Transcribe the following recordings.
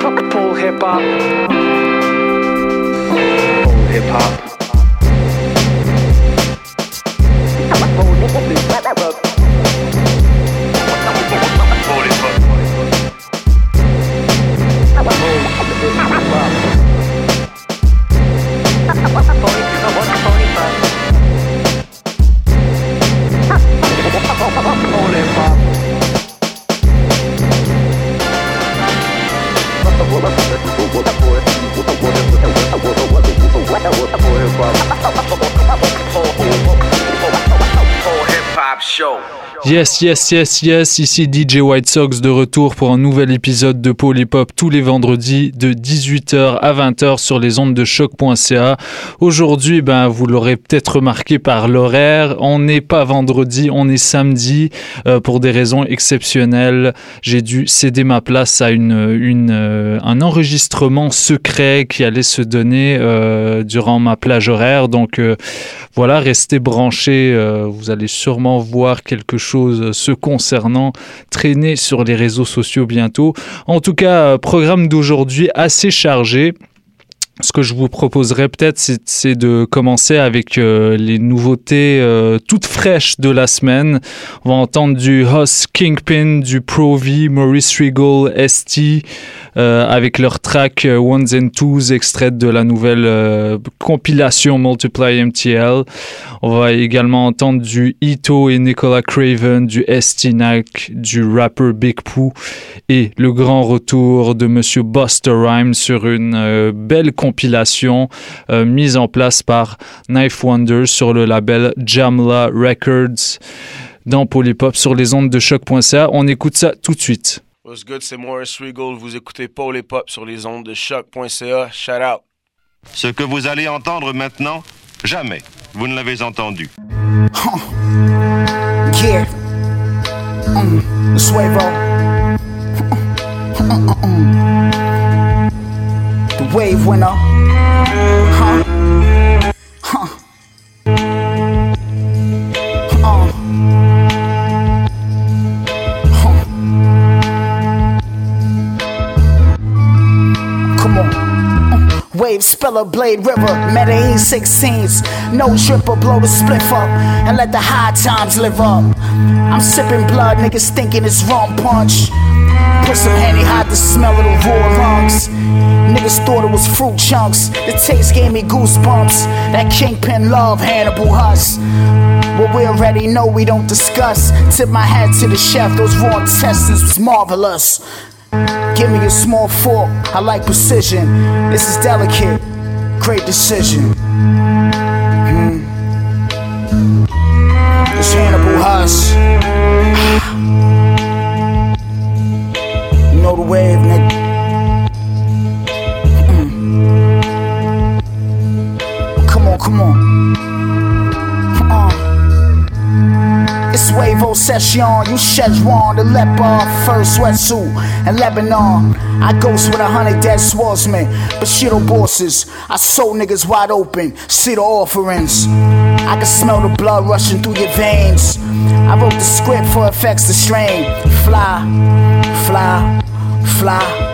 Full hip hop. Full hip hop. Yes, yes, yes, yes, ici DJ White Sox de retour pour un nouvel épisode de Polypop tous les vendredis de 18h à 20h sur les ondes de choc.ca. Aujourd'hui, ben, vous l'aurez peut-être remarqué par l'horaire, on n'est pas vendredi, on est samedi euh, pour des raisons exceptionnelles. J'ai dû céder ma place à une, euh, un enregistrement secret qui allait se donner euh, durant ma plage horaire. Donc voilà, restez branchés, vous allez sûrement voir quelque chose se concernant traîner sur les réseaux sociaux bientôt. En tout cas, programme d'aujourd'hui assez chargé ce que je vous proposerais peut-être, c'est de commencer avec euh, les nouveautés euh, toutes fraîches de la semaine. On va entendre du Huss Kingpin, du Pro V, Maurice Regal, ST, euh, avec leur track Ones and Twos, extraite de la nouvelle compilation Multiply MTL. On va également entendre du Ito et Nicola Craven, du ST Nack, du rapper Big Pooh et le grand retour de Monsieur Buster Rhymes sur une belle compilation compilation euh, mise en place par Knife Wonder sur le label Jamla Records dans Polypop sur les ondes de choc.ca. On écoute ça tout de suite. What's good, c'est Morris Regal. Vous écoutez Polypop sur les ondes de choc.ca. Shout out. Ce que vous allez entendre maintenant, jamais vous ne l'avez entendu. Yeah. Mm. The wave winner. Huh. Wave, spiller, blade, river, Medellin 16s. No dripper, blow the spliff up and let the high times live up. I'm sipping blood, niggas thinking it's rum punch. Put some Henny, hide the smell of the raw lungs. Niggas thought it was fruit chunks. The taste gave me goosebumps. That kingpin love, Hannibal Huss. What we already know, we don't discuss. Tip my hat to the chef, those raw intestines was marvelous. Give me a small fork, I like precision. This is delicate, great decision. Hmm. It's Hannibal Huss. You know the wave, nigga. Mm. Come on, come on. Uh. Wavo Session, you Szechuan, the leopard, first sweatsuit, and Lebanon. I ghost with a hundred dead swordsmen, Bushido bosses. I sold niggas wide open, see the offerings. I can smell the blood rushing through your veins. I wrote the script for effects to strain. Fly, fly, fly.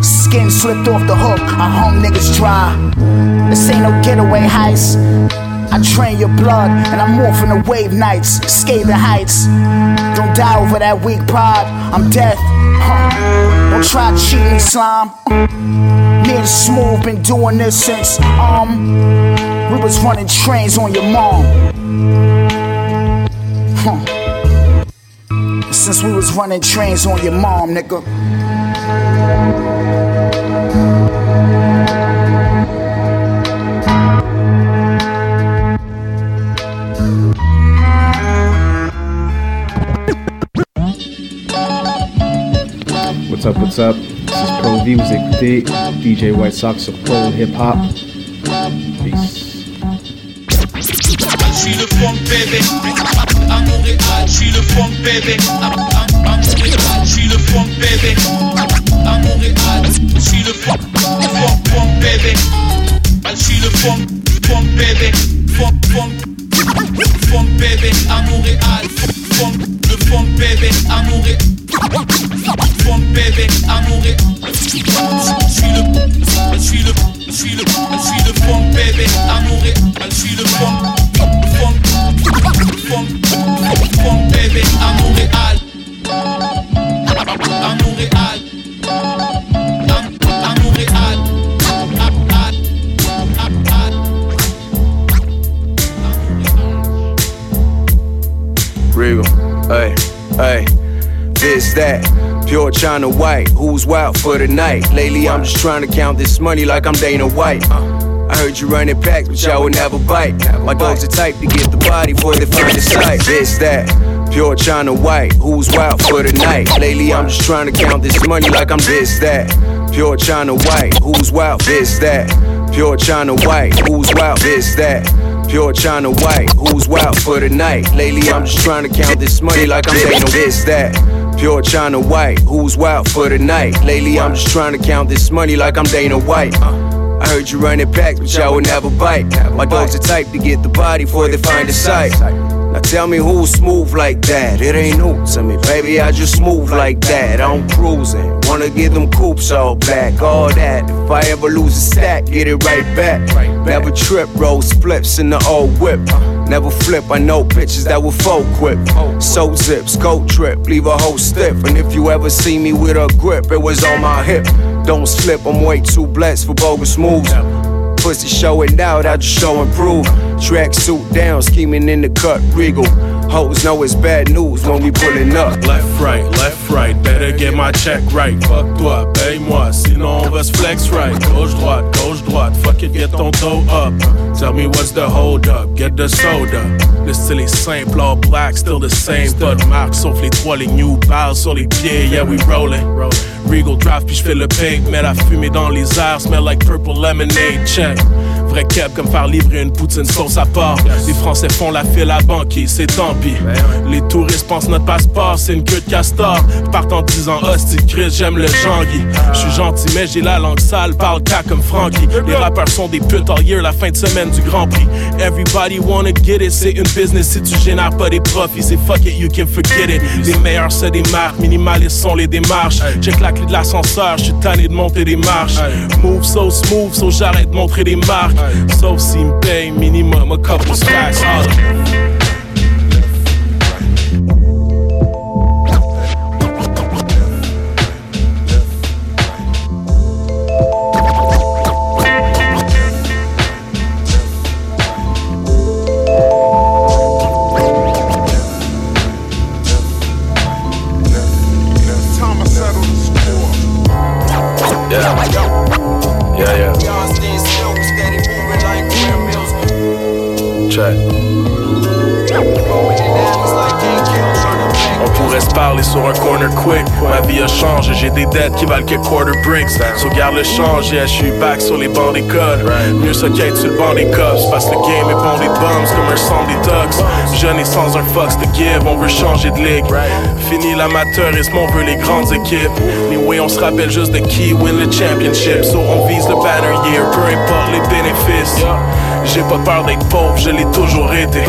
Skin slipped off the hook, I hung niggas dry. This ain't no getaway heist. I drain your blood and I'm morphing the wave nights, scathing heights. Don't die over that weak pride, I'm death. Huh. Don't try cheating, slime. Me and Smooth been doing this since um we was running trains on your mom. Huh. Since we was running trains on your mom, nigga. What's up, what's up? This is Pro V, vous écoutez DJ White Sox sur Pro Hip Hop. Peace. Je le funk bébé. À Montréal, je le funk bébé. À, Montréal, je le bébé. Je je le le mon bébé amoureux. Je suis le, je suis le, je suis le, je suis le bon bébé amoureux. Je suis le bon, le bon, le hey, hey, this, that. Pure China White, who's wild for the night? Lately, I'm just trying to count this money like I'm Dana White. I heard you running packs, but y'all would never bite. My dogs the type to get the body before they find the sight. This, that. Pure China White, who's wild for the night? Lately, I'm just trying to count this money like I'm this, that. Pure China White, who's wild? This, that. Pure China White, who's wild? This, that. Pure China White, who's wild for the night? Lately, I'm just trying to count this money like I'm Dana this, that. Pure China White, who's wild for the night? Lately, I'm just trying to count this money like I'm Dana White. Uh, I heard you running packs, but y'all would never bite. My dogs the type to get the body before they find the sight. Now tell me who's smooth like that. It ain't new to me, baby. I just move like that. I'm cruising. Wanna get them coops all back, all that. If I ever lose a stack, get it right back. Never trip, roll splits in the old whip. Never flip, I know bitches that will full quip. So zips, go trip, leave a whole stiff. And if you ever see me with a grip, it was on my hip. Don't slip, I'm way too blessed for bogus moves. Pussy showing out, I just show and prove. Track suit down, scheming in the cut, regal. Hoes know it's bad news when we pulling up. Left, right, left, right, better get my check right. Fuck toi, paye-moi, sinon on va se flex right. Gauche, droite, gauche, droite, fuck it, get ton toe up. Tell me what's the hold up, get the soda. Le style est simple, black, still the same. Pas de marque, sauf les les new balles sur les pieds, yeah we rollin'. Regal draft, puis j'fais le pic, mets la fumée dans les airs, smell like purple lemonade, check. Vrai keb comme faire livrer une poutine sauce à part. Les Français font la file à banquier, c'est tant pis. Les touristes pensent notre passeport, c'est une queue de castor. Partent en disant hostie Chris, j'aime le Jean-Guy. Je suis gentil, mais j'ai la langue sale, parle cas comme Frankie. Les rappeurs sont des putes all year, la fin de semaine du Grand Prix. Everybody wanna get it, c'est une business si tu génères pas des profits, c'est fuck it, you can forget it. Les meilleurs se démarquent, minimalistes sont les démarches. Check la clé de l'ascenseur, je suis tanné de monter des marches. Move so smooth, so j'arrête de montrer des marques. Sauf s'ils me payent minimum a couple stacks. Le change, yeah, je suis back sur les bancs d'école. Mieux ça qu'être sur le banc des cops. Que le game est bon des bums comme un des tugs. Jeune et sans un fox de give, on veut changer de ligue. Fini l'amateurisme, on veut les grandes équipes. Anyway, on se rappelle juste de qui win le championship. So on vise le banner year, peu importe les bénéfices. J'ai pas peur d'être pauvre, je l'ai toujours été.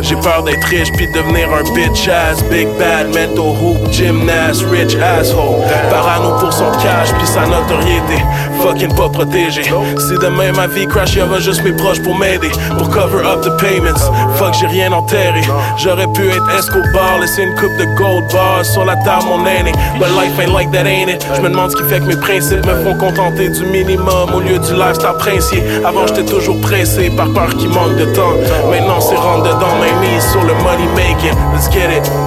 J'ai peur d'être riche puis de devenir un bitch ass, big bad, mental hoop, gymnast, rich asshole. Parano pour son cash puis sa notoriété. Fucking pas protégé. Si demain ma vie crash, y'aura juste mes proches pour m'aider. Pour cover up the payments. Fuck, j'ai rien enterré. J'aurais pu être Escobar, laisser une coupe de gold bars sur la table, mon aîné. But life ain't like that, ain't it? Je me demande ce qui fait que mes principes me font contenter du minimum au lieu du lifestyle princier. Avant, j'étais toujours pressé par peur qu'il manque de temps. Maintenant, c'est rentre dedans, main mise sur le money making. Let's get it.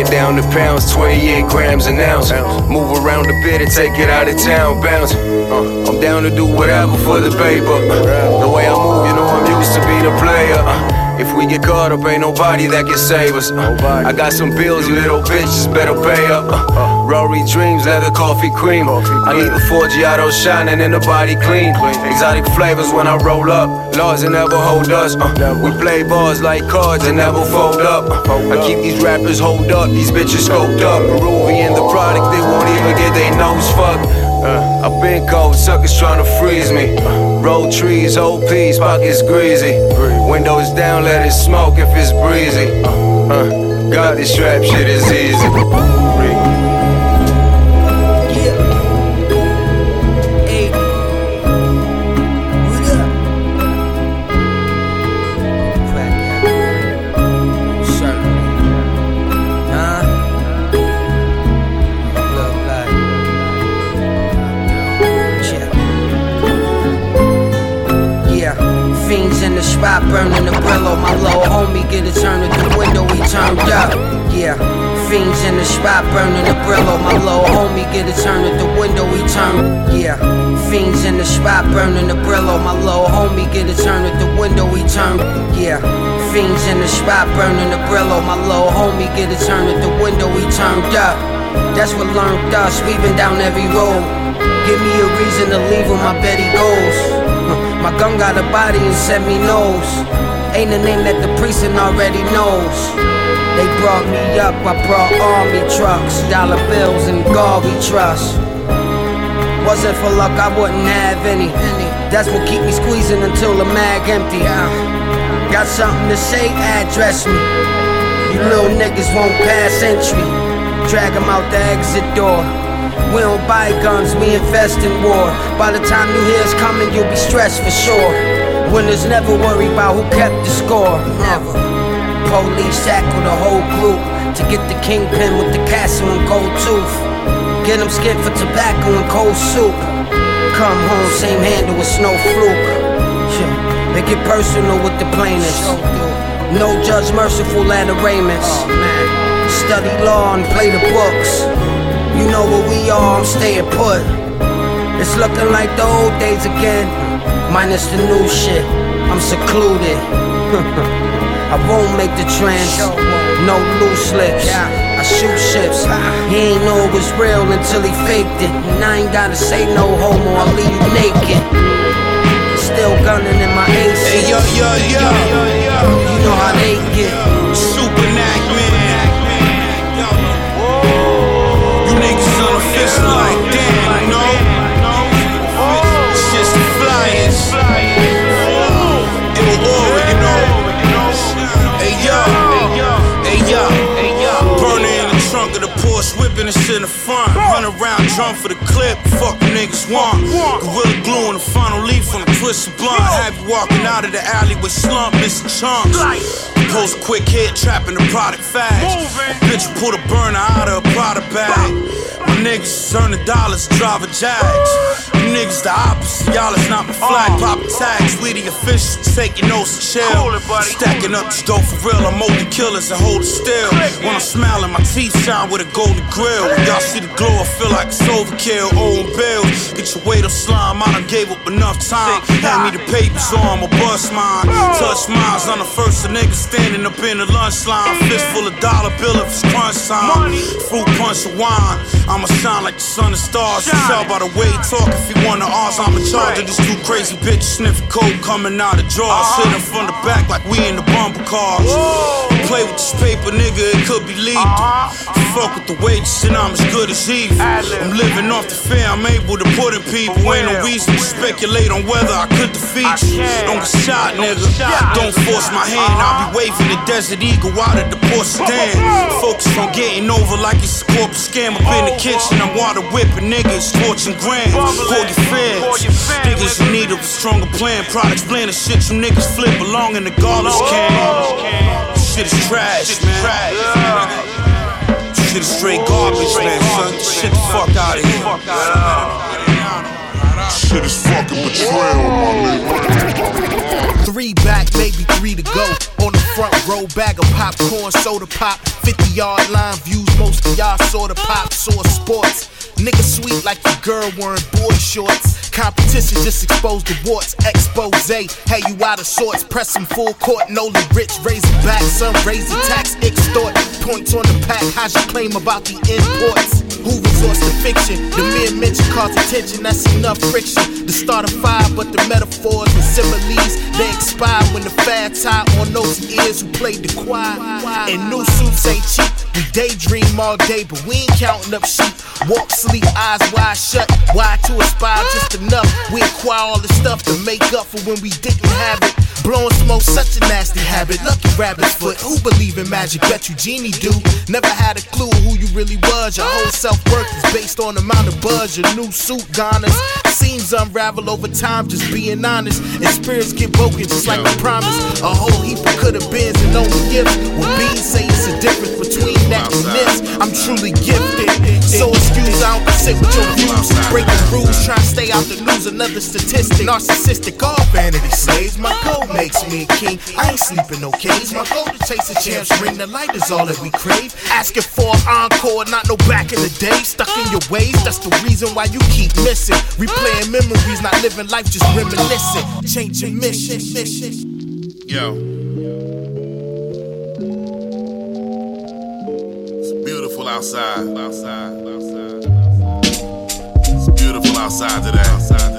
It down to pounds, 28 grams an ounce. Move around a bit and take it out of town, bounce. Uh, I'm down to do whatever for the paper. The way I move, you know I'm used to being a player. Uh, if we get caught up, ain't nobody that can save us. Uh, I got some bills, you little bitches better pay up. Uh, Rory dreams, leather coffee cream. I need a Forgiato shining and the body clean. Exotic flavors when I roll up. Laws that never hold us. Uh, we play bars like cards and never fold up. Uh, I keep these rappers hold up, these bitches scoped up. Peruvian, the product, they won't even get their nose fucked. Uh, I've been cold, suckers trying to freeze me. Uh, roll trees, old peas, pockets greasy. Windows down, let it smoke if it's breezy. Uh, got this strap shit is easy. Turned up. Yeah. Fiends in the spot burning the Brillo. My little homie get a turn at the window, he turned. Yeah. Fiends in the spot burning the Brillo. My little homie get a turn at the window, he turned. Yeah. Fiends in the spot burning the Brillo. My little homie get a turn at the window, he turned up. That's what learned us, weaving down every road. Give me a reason to leave when my bet he goes. My gun got a body and set me nose. Ain't a name that the precinct already knows. They brought me up, I brought army trucks, dollar bills and Garvey trust. Wasn't for luck, I wouldn't have any. That's what keep me squeezing until the mag empty. Got something to say, address me. You little niggas won't pass entry. Drag 'em out the exit door. We don't buy guns, we invest in war. By the time you hear us coming, you'll be stressed for sure. Winners never worry about who kept the score. Never. Police tackle the whole group to get the kingpin with the castle and gold tooth. Get Get 'em skinned for tobacco and cold soup. Come home, same handle with snow fluke. Yeah. Make it personal with the plaintiffs. No judge merciful at arraignments. Oh, Study law and play the books. You know what we are, I'm staying put. It's looking like the old days again. Minus the new shit. I'm secluded. I won't make the trans. No loose lips. I shoot ships. He ain't know it was real until he faked it. And I ain't gotta say no homo, I'll leave you naked. Still gunning in my AC. Hey, yo, yo, yo. You know how they get. Super Knack, man. You niggas unofficial like damn, you This in the front. Run around, drum for the clip. Fuck niggas want. Gorilla glue in the final leaf on the twisted blunt. Have you walking out of the alley with slump, missing chunks. Post quick hit, trapping the product fast. Bitch pull the burner out of a product bag. My niggas earn the dollars, drive a Jags. You niggas the opposite, y'all is not my flag. Poppin' tags, we the officials, take your nose to chill. Stacking up this dope for real, I'm molding killers and hold it still. When I'm smiling, my teeth shine with a golden grill. When y'all see the glow, I feel like it's overkill. Owing bills, get your weight of slime. I done gave up enough time. Hand me the papers or I'ma bust mine. Touch mines, I'm the first of niggas standing up in the lunch line. Fist full of dollar bill if it's crunch time. Fruit punch of wine. I'ma shine like the sun and stars. You tell by the way talk if he wanna ours. I'm in charge of these two crazy bitches sniffing coke coming out of drawers. Sitting from the back like we in the bumper cars. Play with this paper, nigga, it could be lethal. Fuck with the wages and I'm as good as evil. I'm living off the fear I'm able to put in people. Ain't no reason to speculate on whether I could defeat you. Don't get shot, nigga. Don't force my hand. I'll be waving the desert eagle out of the porcelain. Focus on getting over like it's a corporate scam. Up in the kitchen, I'm water whipping niggas, torching grams. Call your fans. Niggas in need of a stronger plan. Products blend the shit you niggas flip along in the garbage can. Shit is trash, man. Shit is straight garbage, man, son. Shit the fuck out of here. Shit is fucking betrayal, my nigga. Three back, maybe three to go. On the front row, bag of popcorn, soda pop. 50 yard line views, most of y'all saw the pop, saw sports. Nigga sweet like your girl wearing boy shorts. Competition just exposed the warts. Expose, hey, you out of sorts. Press him full court. Nolan Rich, raising back, son, raising tax, extort. Points on the pack, how's your claim about the imports? Who resorts to fiction? The mere mention cause attention, that's enough friction. The start a fire, but the metaphors and similes, they expire when the fad tie on those ears who played the choir. And new suits ain't cheap, we daydream all day, but we ain't counting up sheep. Walk, sleep, eyes wide shut, wide to aspire just enough. We acquire all the stuff to make up for when we didn't have it. Blowing smoke, such a nasty habit. Lucky rabbit's foot. Who believe in magic? Bet you Genie do. Never had a clue who you really was. Your whole self worth is based on the amount of buzz your new suit garners. Seems unravel over time, just being honest. And spirits get broken just like I promised. A whole heap of could have beens and only gifts. When beans say it's a difference between that and this, I'm truly gifted. So excuse I don't sit with your views. Breaking rules, trying to stay out the news. Another statistic. Narcissistic, all vanity slaves. My goal makes me a king. I ain't sleeping no caves. My goal to chase a champs ring. The light is all that we crave. Asking for an encore, not no back in the day. Stuck in your ways, that's the reason why you keep missing. Replaying memories, not living life, just reminiscing. Changing mission. Yo. It's beautiful outside. Outside. Outside. It's beautiful outside today. Outside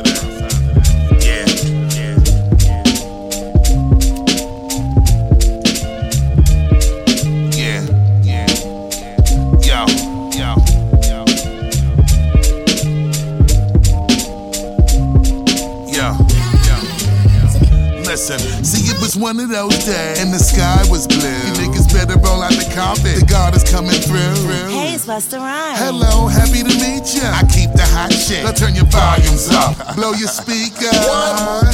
Listen, see it was one of those days, and the sky was blue. You niggas better roll out the carpet. The God is coming through. Hey, it's Busta Rhymes. Hello, happy to meet ya. I keep the hot shit. Now turn your volumes up. Blow your speakers.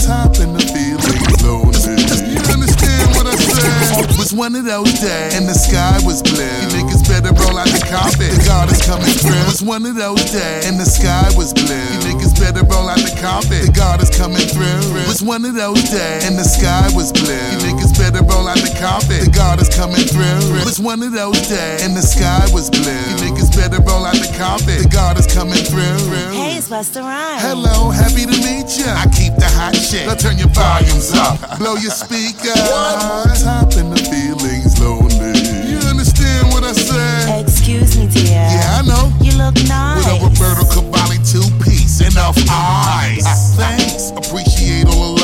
Top in the feelings lonely. You understand what I said? It was one of those days, and the sky was blue. You niggas better roll out the carpet. The God is coming through. It was one of those days, and the sky was blue. You niggas better roll out the carpet. The God is coming through. It was one of those days, and the sky was blue. You niggas better roll out the carpet. The God is coming through. It was one of those days, and the sky was blue. You niggas better roll out the carpet. The God is coming through. Hey, it's Busta Rhymes. Hello, happy to meet ya. I keep the hot shit. Now turn your volumes up. Blow your speakers. Top in the feelings lonely. You understand what I said? Excuse me, dear. Yeah, I know. You look nice. With a Roberto Cavalli two piece, enough eyes. Thanks, appreciate all the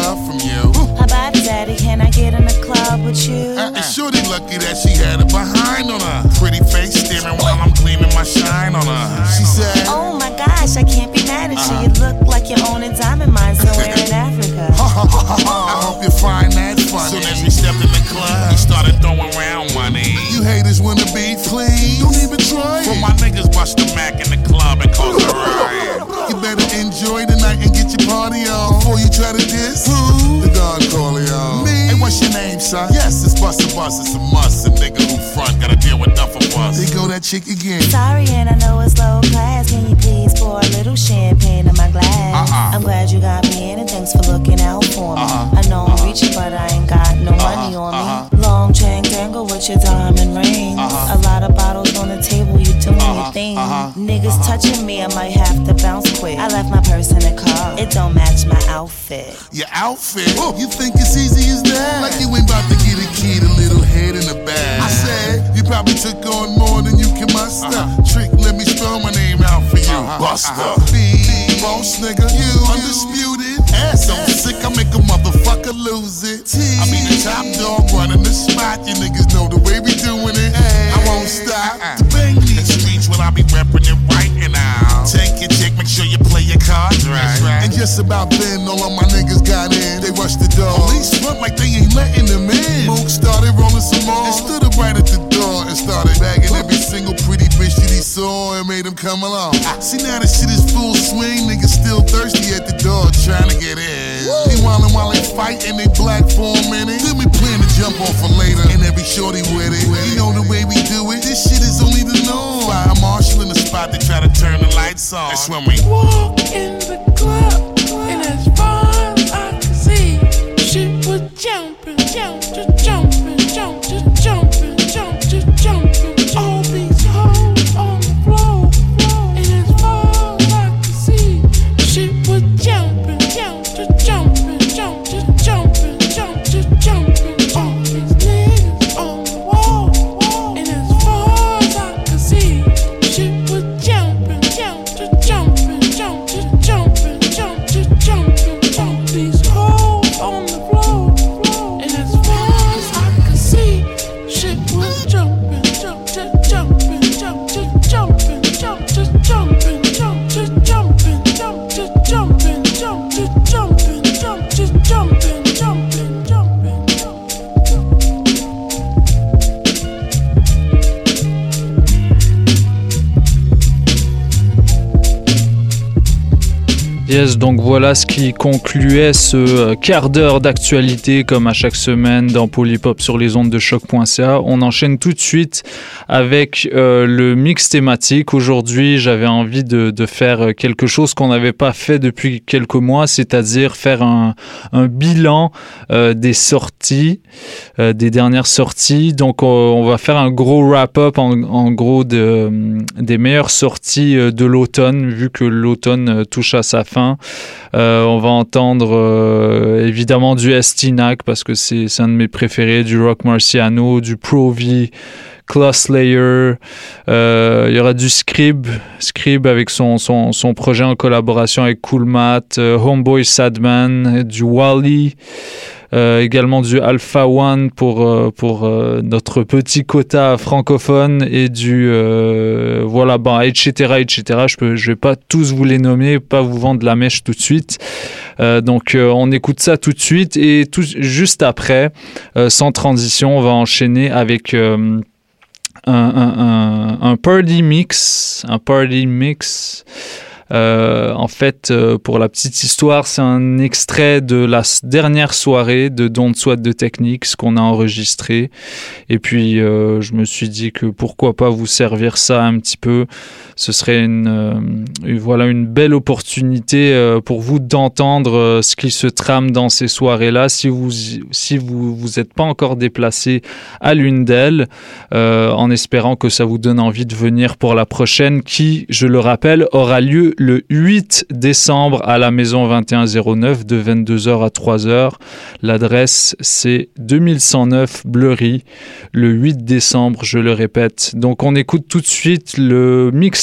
Daddy? Can I get in the club with you? Uh, and Shorty lucky that she had it behind on her. Pretty face staring while I'm gleaming my shine on her. She said, Oh my gosh, I can't be mad at you. You look like you own a diamond mine somewhere in Africa. I hope you find that funny. Soon as we stepped in the club, we started throwing around money. You haters wanna be clean? Don't even try it. For my niggas bust the Mac in the club and cause a riot. You better enjoy the night and get your party on before you try to diss. Who? The Don Corleone. Me. Hey, what's your name, son? Yes, it's Busta Bus. It's a must. A nigga who front gotta deal with enough of us. They go that chick again. Sorry, and I know it's low class. Can you please pour a little champagne in my glass? Uh-uh. I'm glad you got me in, and thanks for looking out for me. Uh-huh. I know I'm reaching, but I ain't got no money on me. Long chain tangle with your diamond ring. Uh-huh. A lot of bottles on the table, you doing uh-huh. your thing. Uh-huh. Niggas touching me, I might have to bounce quick. I left my purse in the car, it don't match my outfit. Your outfit. Oh, you think it's easy as that? Like you ain't about to get a kid a little head in the bag. I said you probably took on more than you can muster. Trick, let me spell my name out for you. Busta. Big boss nigga. You undisputed. Ass so sick, I make a motherfucker lose it. I mean the top dog running the spot. You niggas know the way we doing it. I won't stop. To bang these streets when I be reppin' it right and out. Take your chick, make sure you play your cards right. And just about then, all of my niggas got in. They rushed the door. Police front like they ain't letting them in. Mook started rolling some more. And stood up right at the door and started bagging every single pretty that he saw and made him come along. See now the shit is full swing. Niggas still thirsty at the door trying to get in. Meanwhile, while they fight and they black for a minute, then we plan to jump off for later. And every shorty with it. You know the way we do it. This shit is only the norm. Fire marshal in the spot, they try to turn the lights on. That's when we walk in the club, Donc voilà ce qui concluait ce euh, quart d'heure d'actualité comme à chaque semaine dans Polypop sur les ondes de choc.ca. On enchaîne tout de suite avec euh, le mix thématique. Aujourd'hui, j'avais envie de, faire quelque chose qu'on n'avait pas fait depuis quelques mois, c'est-à-dire faire un, bilan euh, des sorties, euh, des dernières sorties. Donc on, va faire un gros wrap-up en, gros de, des meilleures sorties de l'automne, vu que l'automne touche à sa fin euh, on va entendre euh, évidemment du Estinac parce que c'est un de mes préférés, du Rock Marciano, du Pro V. Class Slayer, euh, il y aura du Scrib, Scrib avec son, son, projet en collaboration avec Cool Matt, euh, Homeboy Sadman, du Wally, euh, également du Alpha One pour, euh, pour euh, notre petit quota francophone et du voilà, bon, etc. etc. Je peux, je vais pas tous vous les nommer, pas vous vendre la mèche tout de suite. donc on écoute ça tout de suite et tout, juste après, sans transition, on va enchaîner avec un, un, un, un, party mix, un party mix euh, en fait, euh, pour la petite histoire, c'est un extrait de la dernière soirée de Don't Sweat de Techniques qu'on a enregistré. Et puis, euh, je me suis dit que pourquoi pas vous servir ça un petit peu. Ce serait une, euh, belle opportunité euh, pour vous d'entendre ce qui se trame dans ces soirées-là. Si vous si vous vous êtes pas encore déplacé à l'une d'elles, en espérant que ça vous donne envie de venir pour la prochaine, qui, je le rappelle, aura lieu le 8 décembre à la maison 2109 de 22h à 3h. L'adresse c'est 2109 Bleury le 8 décembre, je le répète. Donc on écoute tout de suite le mix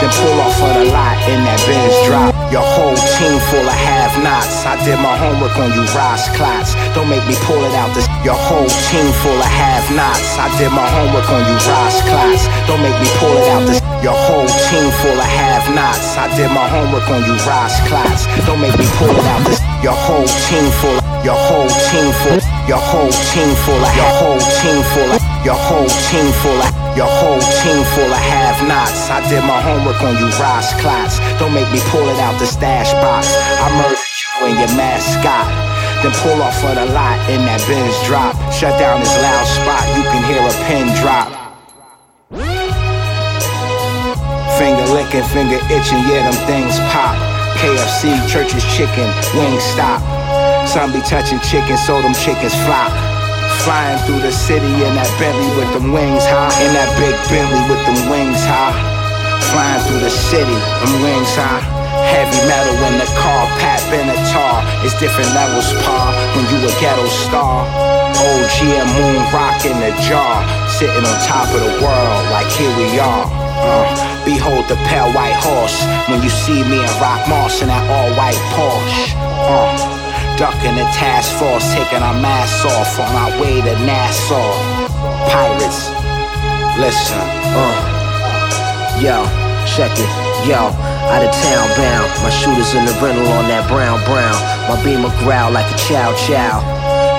Then pull off of the lot in that Benz drop. Your whole team full of have-nots. I did my homework on you, Ross class. Don't make me pull it out the. Your whole team full of have-nots. I did my homework on you, Ross class. Don't make me pull it out the. Your whole team full of have-nots. I did my homework on you, Ross class. Don't make me pull it out the. Your whole team full. Your whole team full. Your whole team full of. Your whole team full of. Your whole team full of. Your whole team full of have-nots. I did my homework on you, Ross class. Don't make me pull it out the stash box. I murdered you and your mascot. Then pull off of the lot in that Benz drop. Shut down this loud spot. You can hear a pin drop. Finger licking, finger itching, yeah, them things pop. KFC, church's chicken, wing stop. Some be touching chicken, so them chickens flop. Flying through the city in that Bentley with them wings high. In that big Bentley with them wings high. Flying through the city, them wings high. Heavy metal in the car, Pat Benatar. It's different levels, pa, when you a ghetto star. OG and moon rock in the jar. Sitting on top of the world, like here we are. Uh, behold the pale white horse. When you see me and Rock Moss in that all white Porsche. Uh, ducking the task force, taking our masks off on our way to Nassau. Pirates, listen, uh, yo, check it, yo. Out of town bound, my shooters in the rental on that brown brown. My beamer growl like a chow chow.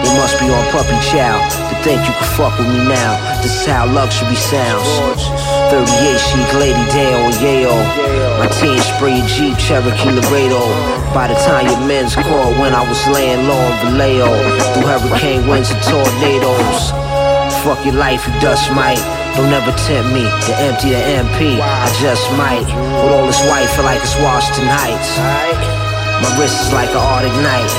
They must be on puppy chow to think you can fuck with me now. This is how luxury sounds. 38 chic lady Dale Yale. My team spray Jeep Cherokee Laredo. By the time your men's called when I was laying low in Vallejo. Through hurricane winds and tornadoes. Fuck your life, you dust mite. Don't ever tempt me to empty the MP. I just might. With all this white, feel like it's Washington Heights. My wrist is like an Arctic night.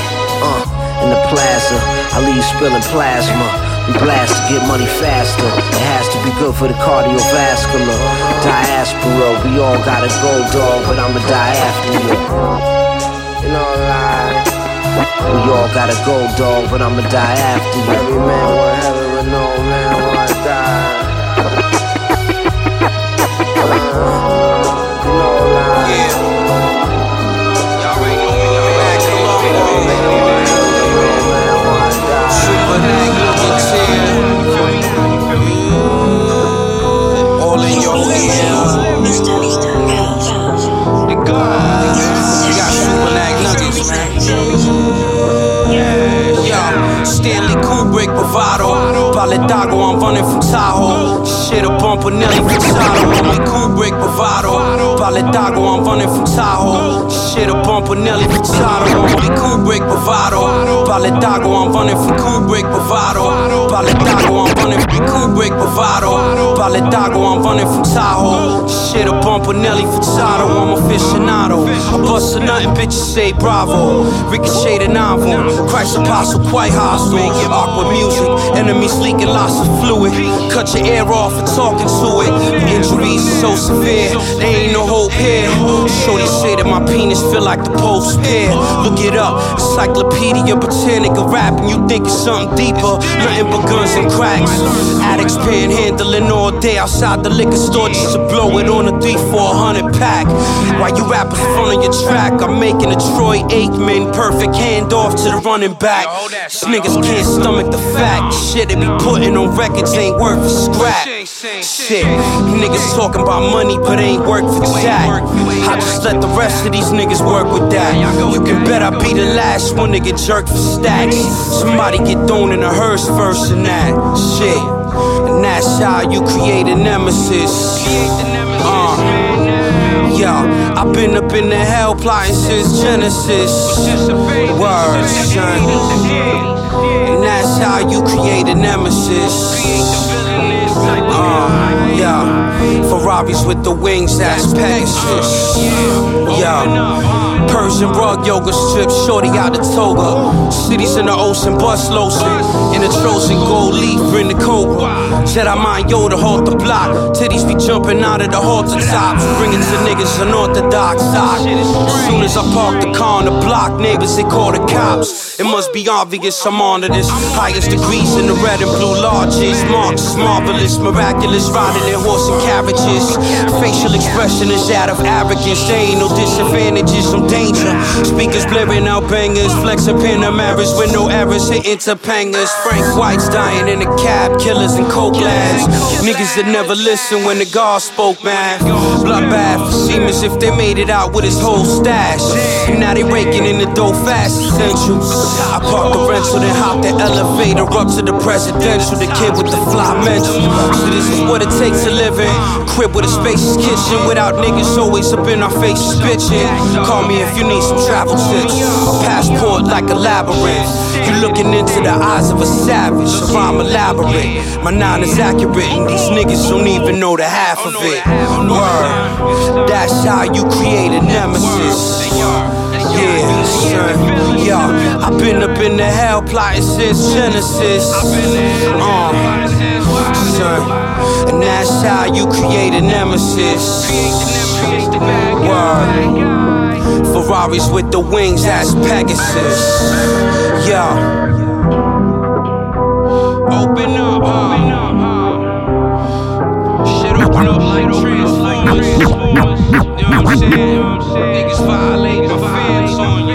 Uh, in the plaza, I leave spilling plasma. We blast to get money faster. It has to be good for the cardiovascular. Diaspora, we all gotta go, dog, but I'ma die after you. You know lie. We all gotta go, dog, but I'ma die after you. Every man want heaven, but no man want die. You running from Tahoe. Shit, a bumper Nelly Furtado. I'm Kubrick bravado. Baledago, I'm running from Tahoe. Shit, a bumper Nelly Furtado. I'm Kubrick bravado. Baledago, I'm running from Kubrick bravado. Baledago, I'm running from Kubrick bravado. Bale Dago, I'm running from Tahoe. Shit, a bump with Nelly Furtado. I'm aficionado. I bust a nothing, bitches say bravo. Ricochet the novel. Christ Apostle, quite hostile. Awkward music. Enemies leaking lots of fluid. Cut your ear off for talking to it. Injuries so severe. There ain't no hope here. Shorty say that my penis feel like the post spear. Look it up. Encyclopedia Britannica rapping. You think it's something deeper. Nothing but guns and cracks. Addicts panhandling all day outside the liquor store just to blow it on a 3 400 pack. While you rappers front of your track, I'm making a Troy Aikman perfect handoff to the running back. These niggas can't stomach the fact. Shit they be putting on records ain't worth a scrap. Shit, niggas talking about money but ain't work for jack. I just let the rest of these niggas work with that. You can bet I be the last one to get jerked for stacks. Somebody get thrown in a hearse first and that. Shit, and that's how you create a nemesis. Uh. Yeah, I've been up in the hell plotting since Genesis. Words, son. And that's how you create a nemesis. Uh, yeah, Ferraris with the wings, that's Pegasus. Yeah, Persian rug yoga strip, shorty out the toga. Cities in the ocean, bus lotion. In the Trojan gold leaf, bring the cobra. Jedi mind Yoda, halt the block. Titties be jumping out of the halter tops. Bringing to niggas unorthodox sock. As soon as I park the car on the block, neighbors they call the cops. It must be obvious I'm on to this. Highest degrees in the red and blue lodges. Marks marvelous, miraculous, riding in horse and Facial expression is out of arrogance. There ain't no disadvantages, some danger. Speakers blaring out bangers, flexing Panameras with no errors, hitting Topangas. Frank White's dying in a cab, killers and coke labs. Niggas that never listen when the God spoke, man. Bloodbath for Siemens if they made it out with his whole stash. Now they raking in the dough fast, essential. I parked the rental, then hop the elevator up to the presidential. The kid with the fly mental. So this is what it takes to live in. Crib with a spacious kitchen without niggas always up in our faces bitching. Call me if you need some travel tips. A passport like a labyrinth. You looking into the eyes of a savage. So I'm elaborate. My nine is accurate, and these niggas don't even know the half of it. Word. That's how you create a nemesis. Yeah, son. Yeah, I've been up in the hell plotting since Genesis. Uh, son. And that's how you create a nemesis. Word. Ferraris with the wings, that's Pegasus. Yeah. Open up, open up, Shit open up like Transformers.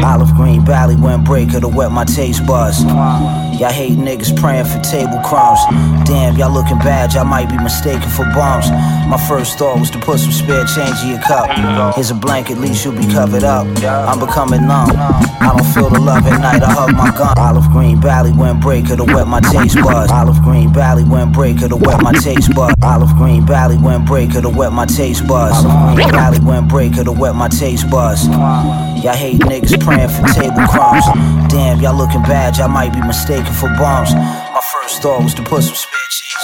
Olive green valley went breaker to wet my taste buds. Y'all hate niggas praying for table crumbs. Damn, y'all looking bad, y'all might be mistaken for bums. My first thought was to put some spare change in your cup. Here's a blanket, at least you'll be covered up. I'm becoming numb. I don't feel the love at night, I hug my gun. Olive green valley went breaker to wet my taste buds. Olive green valley went breaker to wet my taste buds. Olive green valley went breaker to wet my taste buds. Valley went breaker to wet my taste buds. Y'all hate niggas praying for table crumbs. Damn, y'all looking bad, y'all might be mistaken for bums. My first thought was to put some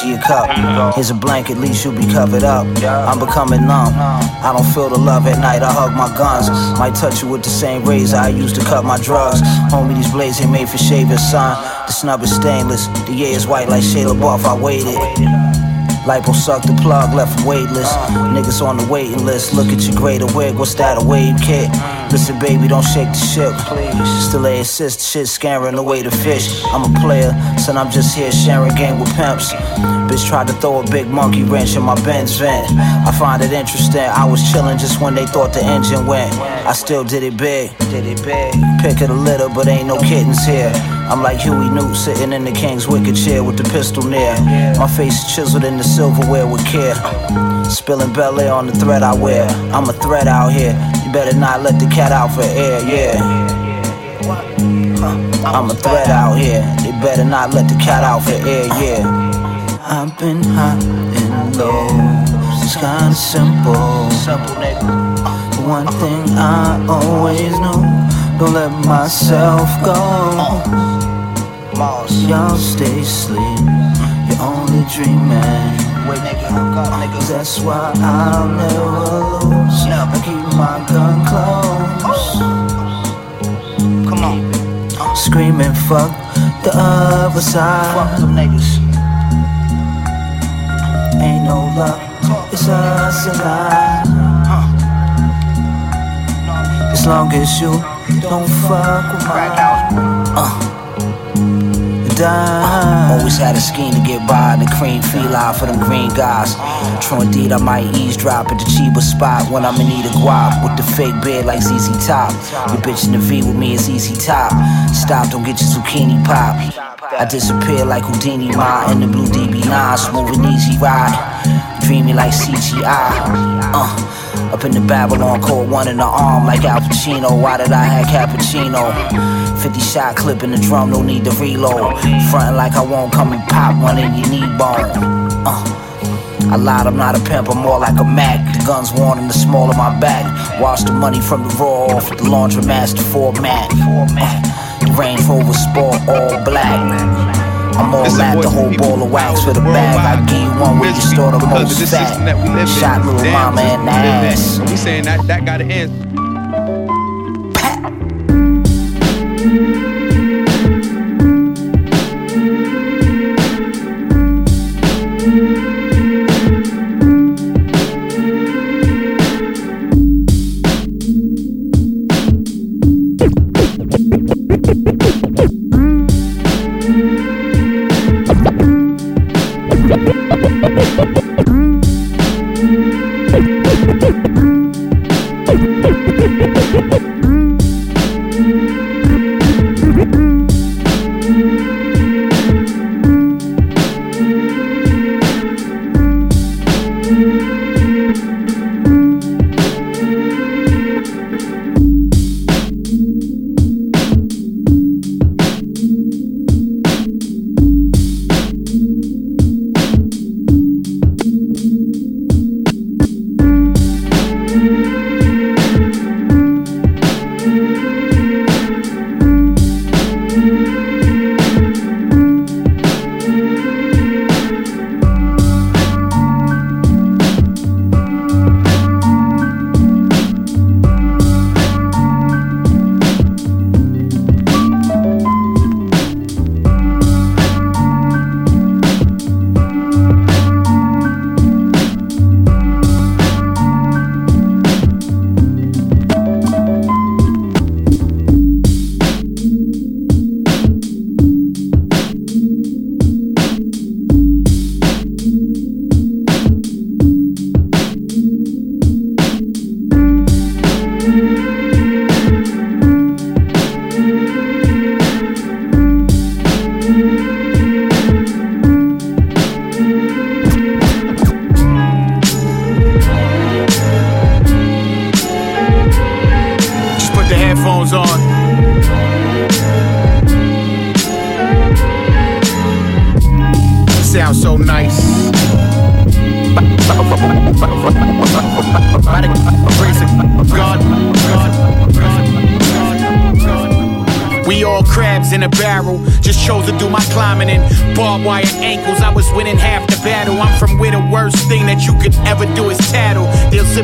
in your cup. Here's a blanket, at least you'll be covered up. I'm becoming numb. I don't feel the love at night, I hug my guns. Might touch you with the same razor I used to cut my drugs. Homie, these blades ain't made for shaving, son. The snub is stainless, the air is white like Shayla Buff, I waited. Lipo sucked the plug, left weightless. Niggas on the waiting list. Look at your greater wig, what's that, a wave kit? Listen, baby, don't shake the ship, please. Still a assist, shit scaring away the fish. I'm a player, son, I'm just here sharing game with pimps. Bitch tried to throw a big monkey wrench in my Benz vent. I find it interesting, I was chilling just when they thought the engine went. I still did it big, did it big. Pick of the litter, but ain't no kittens here. I'm like Huey Newt sitting in the king's wicker chair with the pistol near. My face chiseled in the silverware with care. Spilling Belaire on the thread I wear. I'm a threat out here. You better not let the cat out for air, yeah. I'm a threat out here. They better not let the cat out for air, yeah. I've been high and low. It's kinda simple. Simple, nigga. one thing I always know. don't let myself go. Uh-huh. Y'all stay asleep, you're only dreaming. That's why I'll never lose. I keep my gun close. Come on. Screaming, fuck the other side. Fuck them niggas. Ain't no love, it's us and I. As long as you don't fuck with my. Always had a scheme to get by in the cream feline for them green guys. True indeed, I might eavesdrop at the cheaper spot when I'm in need of guap with the fake beard like ZZ Top. Your bitch in the V with me is easy top. Stop, don't get your zucchini pop. I disappear like Houdini, ma in the blue DB9, smooth and easy ride. Dreamy like CGI. Uh. Up in the Babylon, cold one in the arm like Al Pacino. Why did I have cappuccino? 50 shot clip in the drum, no need to reload. Frontin' like I won't come and pop one in your knee bone. Uh. I lied, I'm not a pimp, I'm more like a Mac. The gun's worn in the small of my back. Wash the money from the raw off the laundromat format. Uh, the Range Rover Sport all black. I'm all at the whole ball of wax with a bag. I give you one where you store the most fat. Shot little mama in the ass. We saying that that gotta end.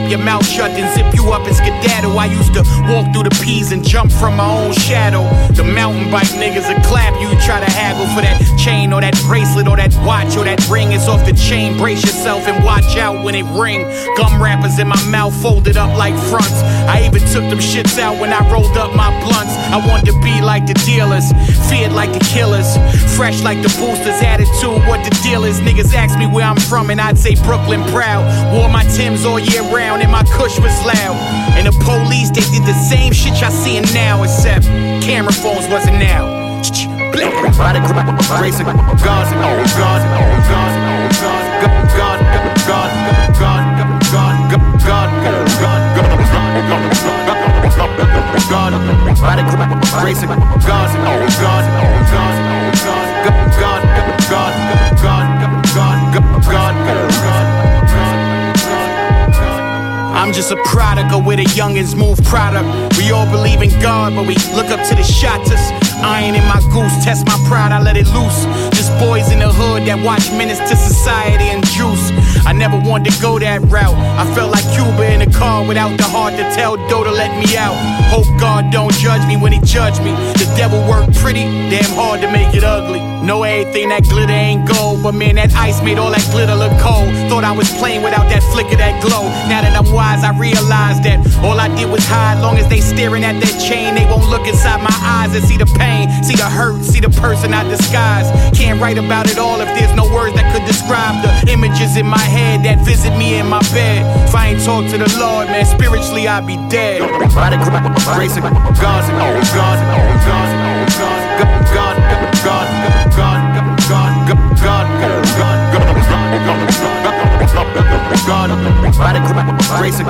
Your mouth shut and zip you up and skedaddle. I used to walk through the peas and jump from my own shadow. The mountain bike niggas will clap you. Try to haggle for that chain or that bracelet or that watch or that ring. It's off the chain. Brace yourself and watch out when it ring. Gum wrappers in my mouth folded up like fronts. I even took them shits out when I rolled up my blunts. I wanted to be like the dealers, feared like the killers, fresh like the boosters. Attitude, what the deal is. Niggas ask me where I'm from and I'd say Brooklyn proud. Wore my Timbs all year round and my Kush was loud. And the police, they did the same shit y'all seeing now, except camera phones wasn't now. By God, by grace of God, God, God, God, God, God, God, God, God, God, God. I'm just a product of where the youngins move product. We all believe in God, but we look up to the shots. Iron in my goose, test my pride, I let it loose. Just boys in the hood that watch menace to society and juice. I never wanted to go that route. I felt like Cuba in a car without the heart to tell Doe to let me out. Hope God don't judge me when he judge me. The devil worked pretty, damn hard to make it ugly. Know everything that glitter ain't gold, but man, that ice made all that glitter look cold. Thought I was playing without that flicker, that glow. Now that I'm wise, I realized that all I did was hide. Long as they staring at that chain, they won't look inside my eyes and see the pain, see the hurt, see the person I disguise. Can't write about it all if there's no words that could describe the images in my head that visit me in my bed. If I ain't talk to the Lord, man, spiritually I'd be dead. God, by the grace of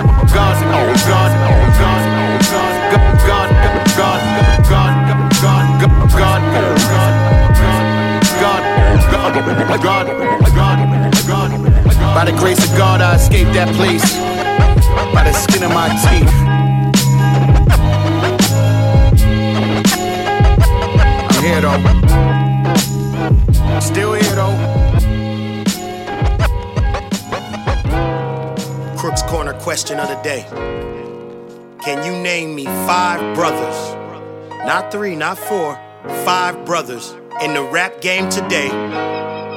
God, By the grace of God, I escaped that place. By the skin of my teeth. I'm here though. Corner question of the day. Can you name me five brothers? Not three, not four, five brothers in the rap game today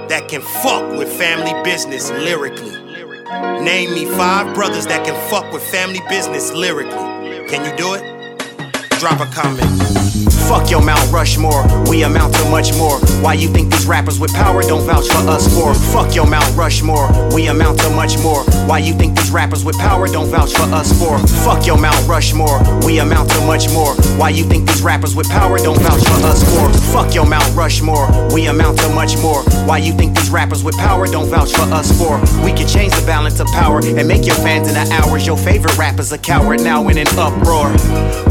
that can fuck with family business lyrically. Name me five brothers that can fuck with family business lyrically. Can you do it? Drop a comment. Fuck your Mount Rushmore, we amount to much more. Why you think these rappers with power don't vouch for us for? Fuck your Mount Rushmore, we amount to much more. Why you think these rappers with power don't vouch for us for? Fuck your Mount Rushmore, we amount to much more. Why you think these rappers with power don't vouch for us for? Fuck your Mount Rushmore, we amount to much more. Why you think these rappers with power don't vouch for us for? We can change the balance of power and make your fans in the hours. Your favorite rapper's a coward now in an uproar.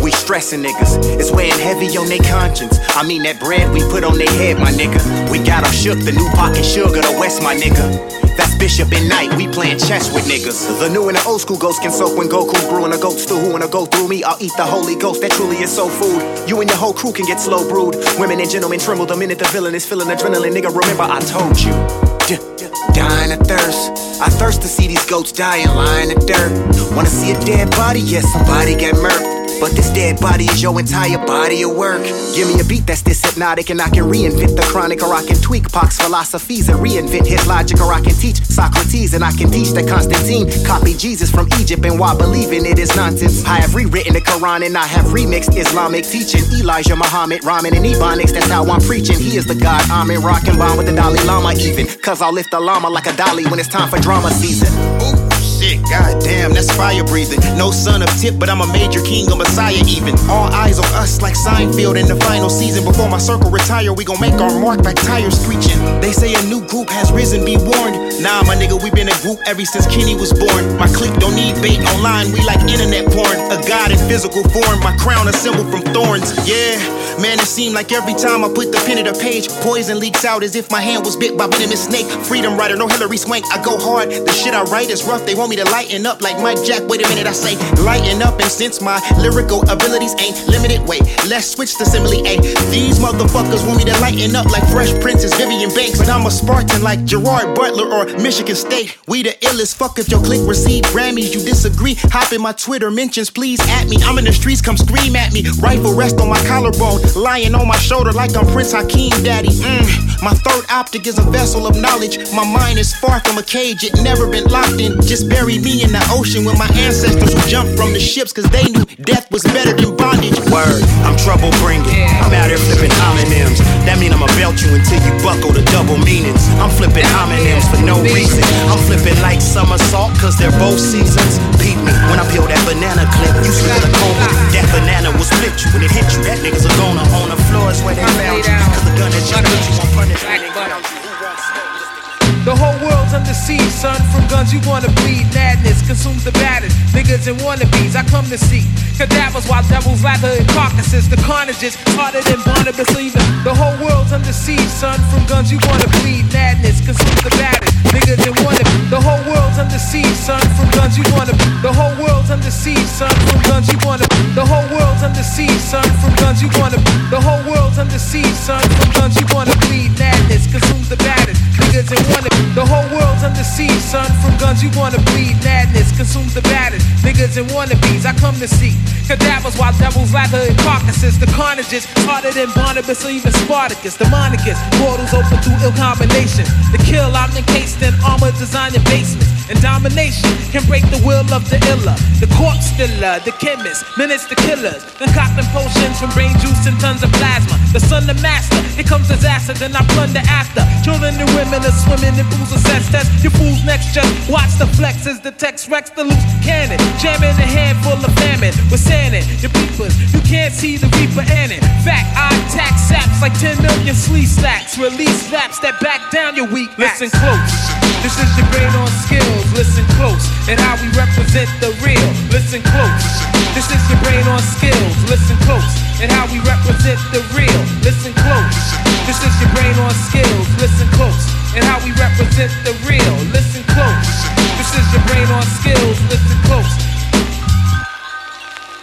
We stressing niggas, it's weighing heavy on their conscience. I mean that bread we put on their head, my nigga. We got them shook, the new pocket sugar, the West, my nigga. That's Bishop and Knight, we playing chess with niggas. The new and the old school ghost can soak when Goku's brewing a goat stew. Who wanna go through me? I'll eat the Holy Ghost, that truly is soul food. You and your whole crew can get slow brewed. Women and gentlemen tremble the minute the villain is feeling adrenaline. Nigga, remember I told you. Dying of thirst. I thirst to see these goats dying, lying in dirt. Wanna see a dead body? Yes, somebody get murked. But this dead body is your entire body of work. Give me a beat that's this hypnotic, and I can reinvent the chronic, or I can tweak Pac's philosophies and reinvent his logic, or I can teach Socrates, and I can teach that Constantine copied Jesus from Egypt, and why believing it is nonsense. I have rewritten the Quran, and I have remixed Islamic teaching. Elijah Muhammad, Ramen, and Ebonics, that's how I'm preaching. He is the God, I'm in rockin' bomb with the Dalai Lama, even. Cause I'll lift the llama like a dolly when it's time for drama season. Shit, goddamn, that's fire breathing. No son of Tip, but I'm a major king, a messiah even. All eyes on us like Seinfeld in the final season. Before my circle retire, we gon' make our mark like tires screeching. They say a new group has risen, be warned. Nah, my nigga, we been a group ever since Kenny was born. My clique don't need bait online, we like internet porn. A god in physical form, my crown a symbol from thorns. Yeah, man, it seemed like every time I put the pen to the page, poison leaks out as if my hand was bit by venomous snake. Freedom writer, no Hilary Swank, I go hard. The shit I write is rough, they want me to lighten up like Mike Jack. Wait a minute, I say lighten up, and since my lyrical abilities ain't limited, wait, let's switch to simile. A. These motherfuckers want me to lighten up like Fresh Princess Vivian Banks, but I'm a Spartan like Gerard Butler or Michigan State. We the illest. Fuck if your click receive Grammys. You disagree? Hop in my Twitter mentions, please at me. I'm in the streets, come scream at me. Rifle rest on my collarbone, lying on my shoulder like I'm Prince Hakeem Daddy. Mm. My third optic is a vessel of knowledge. My mind is far from a cage, it never been locked in. Just bury me in the ocean when my ancestors who jumped from the ships cause they knew death was better than bondage. Word, I'm trouble bringing. I'm out here flipping homonyms. That mean I'ma belt you until you buckle the double meanings. I'm flipping homonyms for no reason. I'm flipping like summer salt cause they're both seasons. Peep me when I peel that banana clip. You split a coma. That banana will split you when it hit you. That nigga's a goner on the floor is where they found you. Cause the gun that you put you won't punish. When The whole world's under siege, son. From guns you wanna bleed. Madness consumes the baddest. Niggas and wannabes I come to see. Cadavers while devils lather in carcasses. The carnage is harder than Barnabas leaving. The whole world's under siege, son. From guns you wanna bleed. Madness consumes the baddest. Niggas and wannabes. The whole world's under siege, son. From guns you wanna. The whole world's under siege, son. From guns you wanna. The whole world's under siege, son. From guns you wanna. The whole world's under siege, son. From guns you wanna bleed. Madness consumes the baddest. Niggas and wannabes. The whole world's under siege, son. From guns you wanna bleed. Madness consumes the baddest. Niggas and wannabes. I come to see cadavers while devils lather in carcasses. The carnage is harder than Barnabas or even Spartacus. The Monicus, portals open through ill combination. The kill, I'm encased in armor designed in basements. And domination can break the will of the iller. The corpse stiller, the chemist, minutes the killers. Concocting potions from brain juice and tons of plasma. The son, the master, here comes disaster, then I plunder after. Children and women are swimming in pools of sex test. Your fool's next just watch the flex as the text wrecks the loose cannon. Jamming a handful of famine with sanding. Your peepers, you can't see the reaper in it. Fact, I attack saps like 10 million sleeve stacks. Release raps that back down your weak. Listen close. This is your brain on skills. Listen close. And how we represent the real. Listen close. This is your brain on skills. Listen close. And how we represent the real. Listen close. This is your brain on skills. Listen close. And how we represent the real. Listen close. This is your brain on skills. Listen close.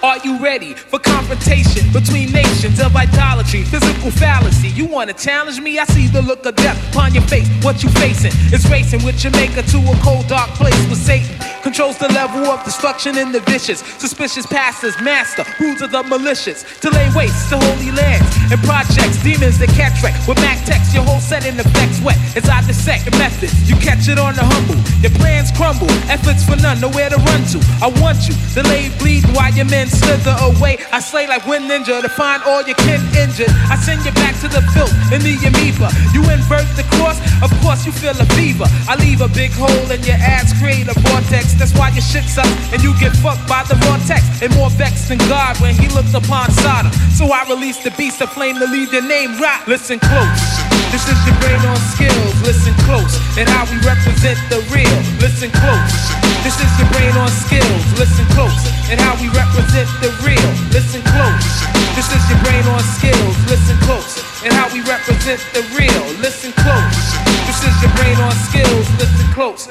Are you ready for confrontation between nations of idolatry, physical fallacy? You wanna challenge me? I see the look of death upon your face. What you facing is racing with Jamaica to a cold, dark place where Satan. Controls the level of destruction in the vicious. Suspicious pastors, master, rules of the malicious. To lay waste to holy lands and projects. Demons that catch wreck with Mac text. Your whole set setting affects wet as I dissect the methods. You catch it on the humble. Your plans crumble. Efforts for none, nowhere to run to. I want you to lay bleeding while your men slither away. I slay like wind ninja to find all your kin injured. I send you back to the filth in the amoeba. You invert the course, of course you feel a fever. I leave a big hole in your ass, create a vortex. That's why your shit sucks and you get fucked by the vortex. And more vexed than God when he looked upon Sodom. So I release the beast of flame to leave your name rot. Listen close. This is your brain on skills. Listen close. And how we represent the real. Listen close. This is your brain on skills. Listen close. And how we represent the real. Listen close. This is your brain on skills. Listen close. And how we represent the real. Listen close. This is your brain on skills. Listen close.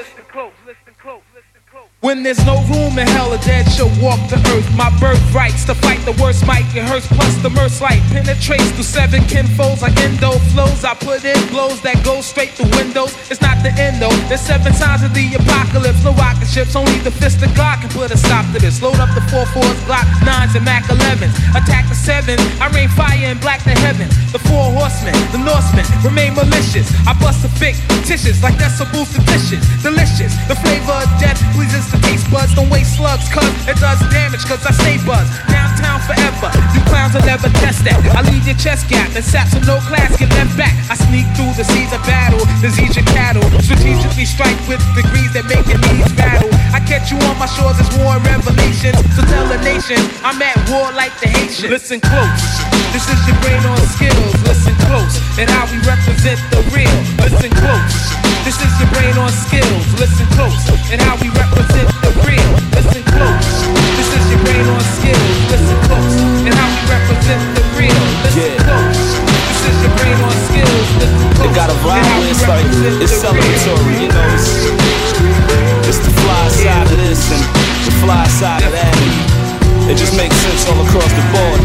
When there's no room in hell, a dead shall walk the earth. My birthrights to fight the worst might get hurts. Plus the merc light penetrates through seven kinfolds like endo flows. I put in blows that go straight through windows. It's not the end though. There's seven signs of the apocalypse. No rocket ships, only the fist of God can put a stop to this. Load up the four fours, Glock nines and Mac 11s. Attack the seven. I rain fire and black the heavens. The four horsemen, the Norsemen remain malicious. I bust the fictitious like that's a boost of dishes. Delicious. The flavor of death pleases the taste buds. Don't waste slugs, cuz it does damage, cuz I stay buzz. Downtown forever. You clowns will never test that. I leave your chest gap and saps with no class get left back. I sneak through the seas of battle, disease your cattle. Strategically strike with degrees that make your knees battle. I catch you on my shores as war and revelations. So tell the nation I'm at war like the Haitians. Listen close. This is your brain on skills. Listen close. And how we represent the real. Listen close. This is your brain on skills. Listen close. And how we represent the real. Listen close. This is your brain on skills. Listen close. And how we represent the real. Listen close. This is your brain on skills. Listen close. It got a vibe, it's like it's celebratory, you know. It's, it's the fly side of this and the fly side of that. It just makes sense all across the board.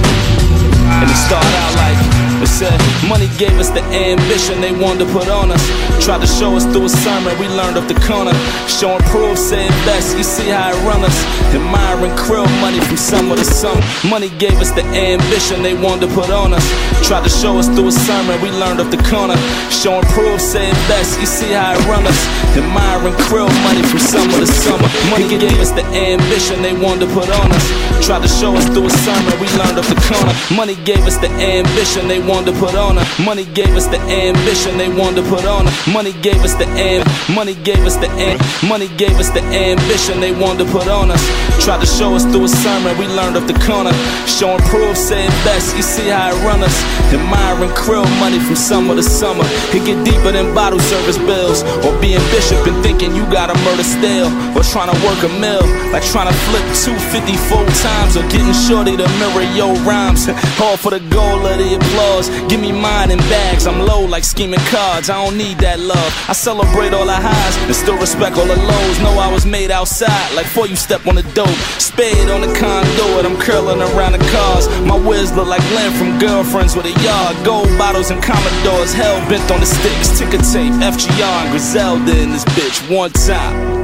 And it started out like said, money gave us the ambition they wanted to put on us. Tried to show us through a sermon, we learned up the corner. Showing proof, saying best, you see how it run us. Admiring krill money from summer to summer. Money gave us the ambition they wanted to put on us. Tried to show us through a sermon, we learned up the corner. Showing proof, saying best, you see how it run us. Admiring krill money from summer to summer. Money gave us the ambition they wanted to put on us. Tried to show us through a sermon, we learned up the corner. Money gave us the ambition they wanted wanted to put on her. Money gave us the ambition they wanted to put on her. Money gave us the am, money gave us the am, money gave us the ambition they wanted to put on us. Tried to show us through a sermon, we learned off the corner. Showing proof, saying best, you see how it run us. Admiring krill money from summer to summer. It get deeper than bottle service bills. Or being bishop and thinking you gotta murder still. Or trying to work a mill, like trying to flip 250 full times. Or getting shorty to mirror your rhymes. All for the goal of the applause. Give me mine in bags, I'm low like scheming cards. I don't need that love. I celebrate all the highs and still respect all the lows. Know I was made outside, like before you step on the dope. Spade on the conduit, I'm curling around the cars. My whiz look like Lynn from Girlfriends with a yard. Gold bottles and Commodores, hell bent on the sticks. Ticker tape, FGR and Griselda in this bitch one time.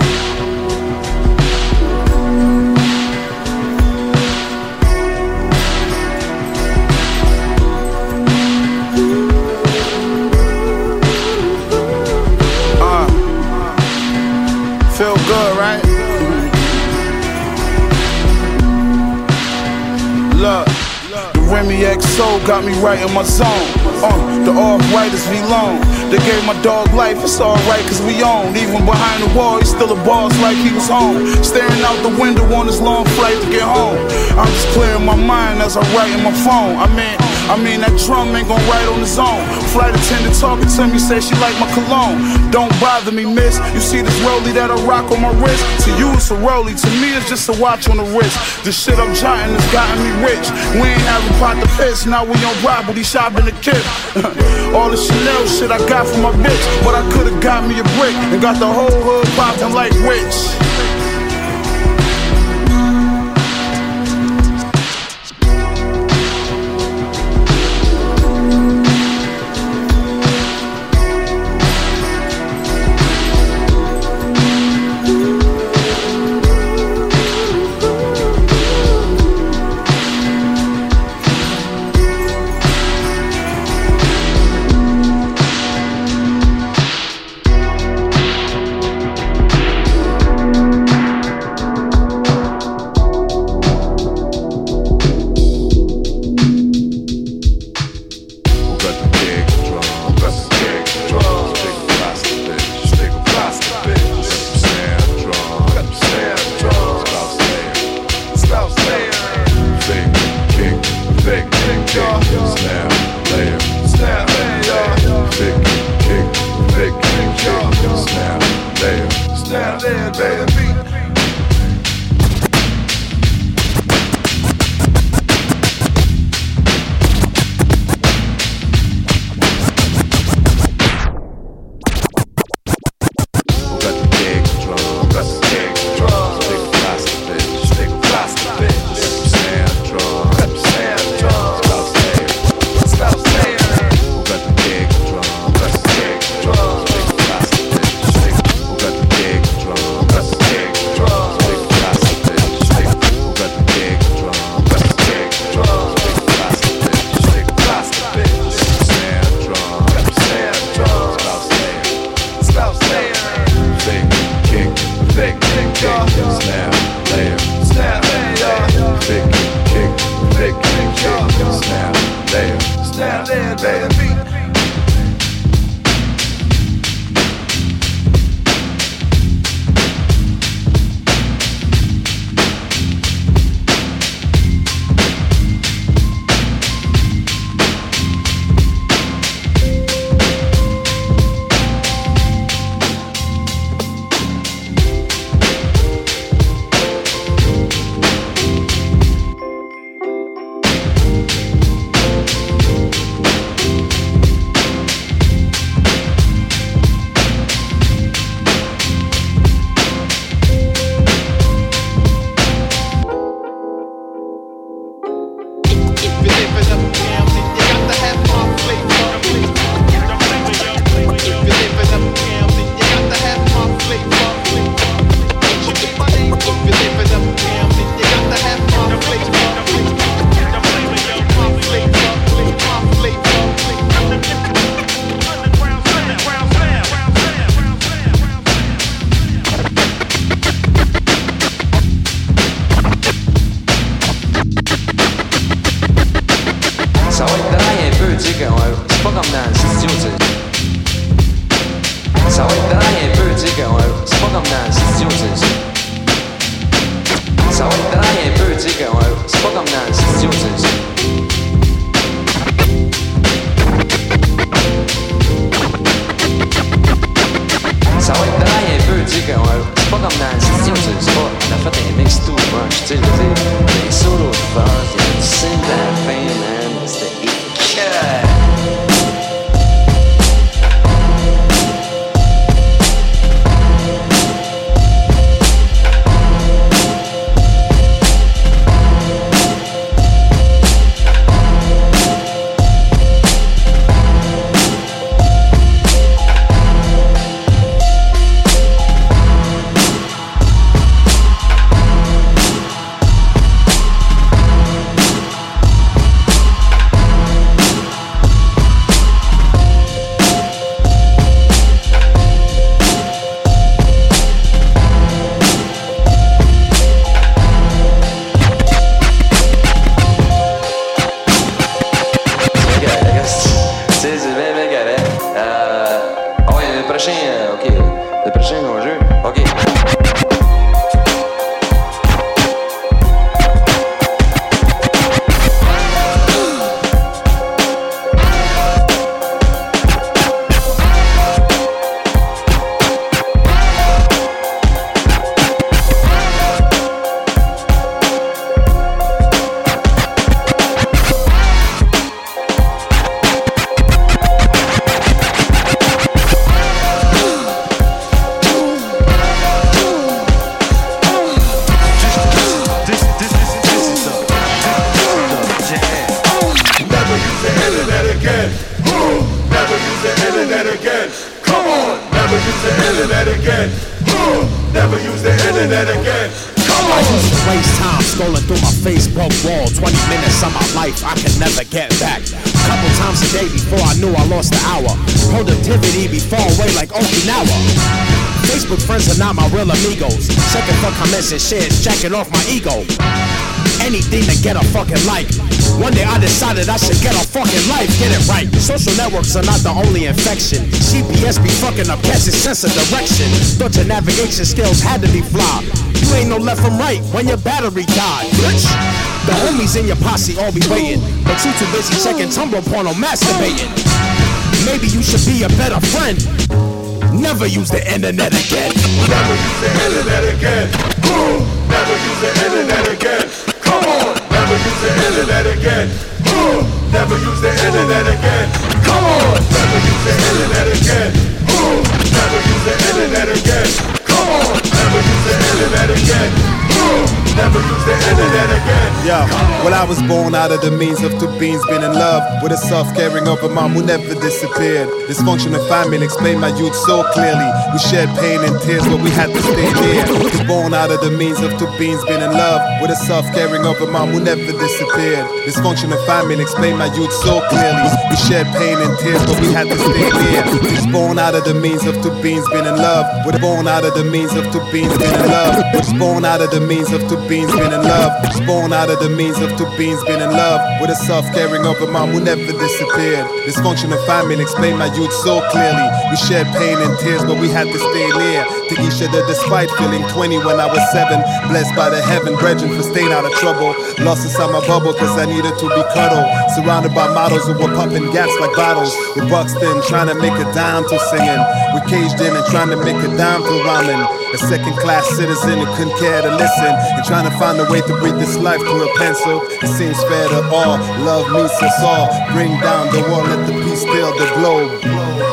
Remy XO got me right in my zone. Uh, the off-white is VLONE. They gave my dog life, it's alright cause we own. Even behind the wall, he's still a boss like he was home. Staring out the window on his long flight to get home. I'm just clearing my mind as I write in my phone. I mean, I mean that drum ain't gon' write on his own. Flight attendant talking to me, say she like my cologne. Don't bother me, miss. You see this rollie that I rock on my wrist? To you it's a rollie, to me it's just a watch on the wrist. The shit I'm jotting has gotten me rich. We ain't having pot to piss, now we on property shopping the kid. All the Chanel shit I got from my bitch, but I could've got me a brick and got the whole hood popping like witch. Social are not the only infection. GPS be fucking up, catching sense of direction. Thought your navigation skills had to be flawed. You ain't no left from right when your battery died, bitch. The homies in your posse all be waiting, but you too busy checking Tumblr porno, masturbating. Maybe you should be a better friend. Never use the internet again. Never use the internet again. Ooh, never use the internet again. Come on. Never use the internet again. Ooh, never use the internet again. Come on. Never use the internet again. Ooh, never use the internet again. Come on. Never use the internet again. Yo, well I was born out of the means of two beings being in love With a soft caring of a mom who never disappeared. This Dysfunctional family explained my youth so clearly. We shared pain and tears but we had to stay near. Was born out of the means of two beings being in love With a soft caring of a mom who never disappeared. This Dysfunctional family explained my youth so clearly. We shared pain and tears but we had to stay near. Was born out of the means of two beings being in love Was born out of the means of two beings being in love. Was born out of the means of two beings been in love. Born out of the means of two beings been in love. With a soft caring of a mom who never disappeared Dysfunctional family explained my youth so clearly. We shared pain and tears but we had to stay near. To each other despite feeling 20 when I was 7 Blessed by the heaven brethren for staying out of trouble. Lost inside my bubble cause I needed to be cuddled. Surrounded by models who were popping gas like bottles. With Buxton trying to make a dime to singing. We caged in and trying to make a dime to rhyming A second class citizen who couldn't care to listen And trying to find a way to breathe this life through a pencil It seems fair to all, love meets us all Bring down the wall, let the peace fill the globe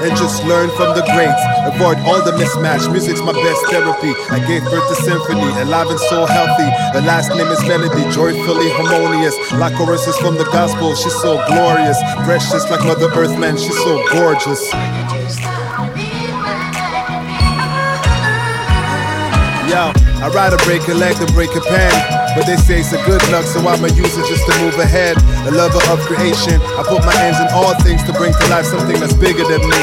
and just learn from the greats. Avoid all the mismatch. Music's my best therapy. I gave birth to symphony, alive and so healthy. The last name is melody, joyfully harmonious. Like choruses from the gospel, she's so glorious. Precious like Mother Earth, man, she's so gorgeous. I ride a break a leg to break a pen. But they say it's a good luck, so I'ma use it just to move ahead. A lover of creation, I put my hands in all things to bring to life something that's bigger than me.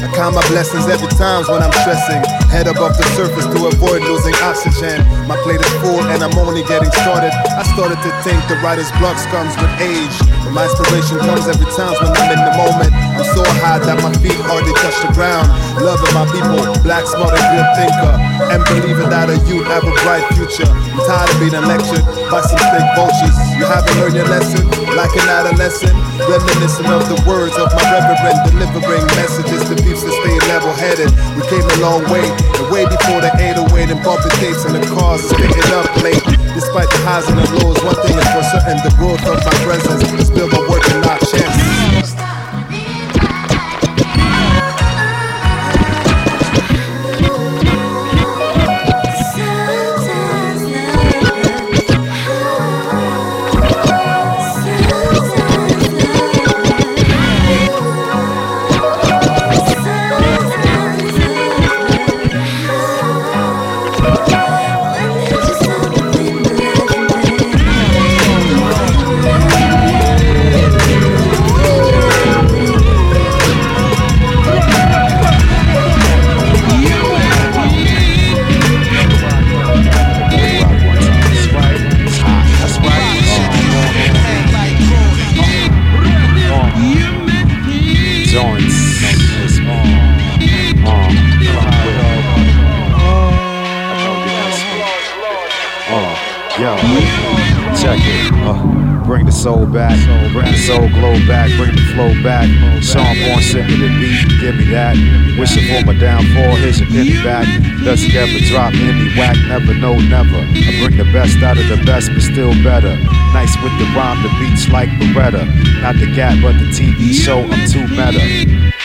I count my blessings every time when I'm stressing. Head above the surface to avoid losing oxygen. My plate is full and I'm only getting started. I started to think the writer's block comes with age. But my inspiration comes every time when I'm in the moment. So high that my feet hardly touch the ground. Loving my people, black, smart, and good thinker. And believing that a youth have a bright future. I'm tired of being lectured by some fake vultures. You haven't learned your lesson, like an adolescent. Reminiscent of the words of my reverend, delivering messages to peeps to stay level headed. We came a long way, and way before the 808 and bumping tapes and the cars spitting up late. Despite the highs and the lows, one thing is for certain the growth of my presence built by work and not chance. Bring the soul back, bring the soul glow back, bring the flow back. Sean Born sent me the beat, give me that. Wishing for my downfall, here's your penny back. Does he ever drop any whack? Never, no, never. I bring the best out of the best, but still better. Nice with the rhyme, the beats like Beretta. Not the gap, but the TV show, I'm too meta.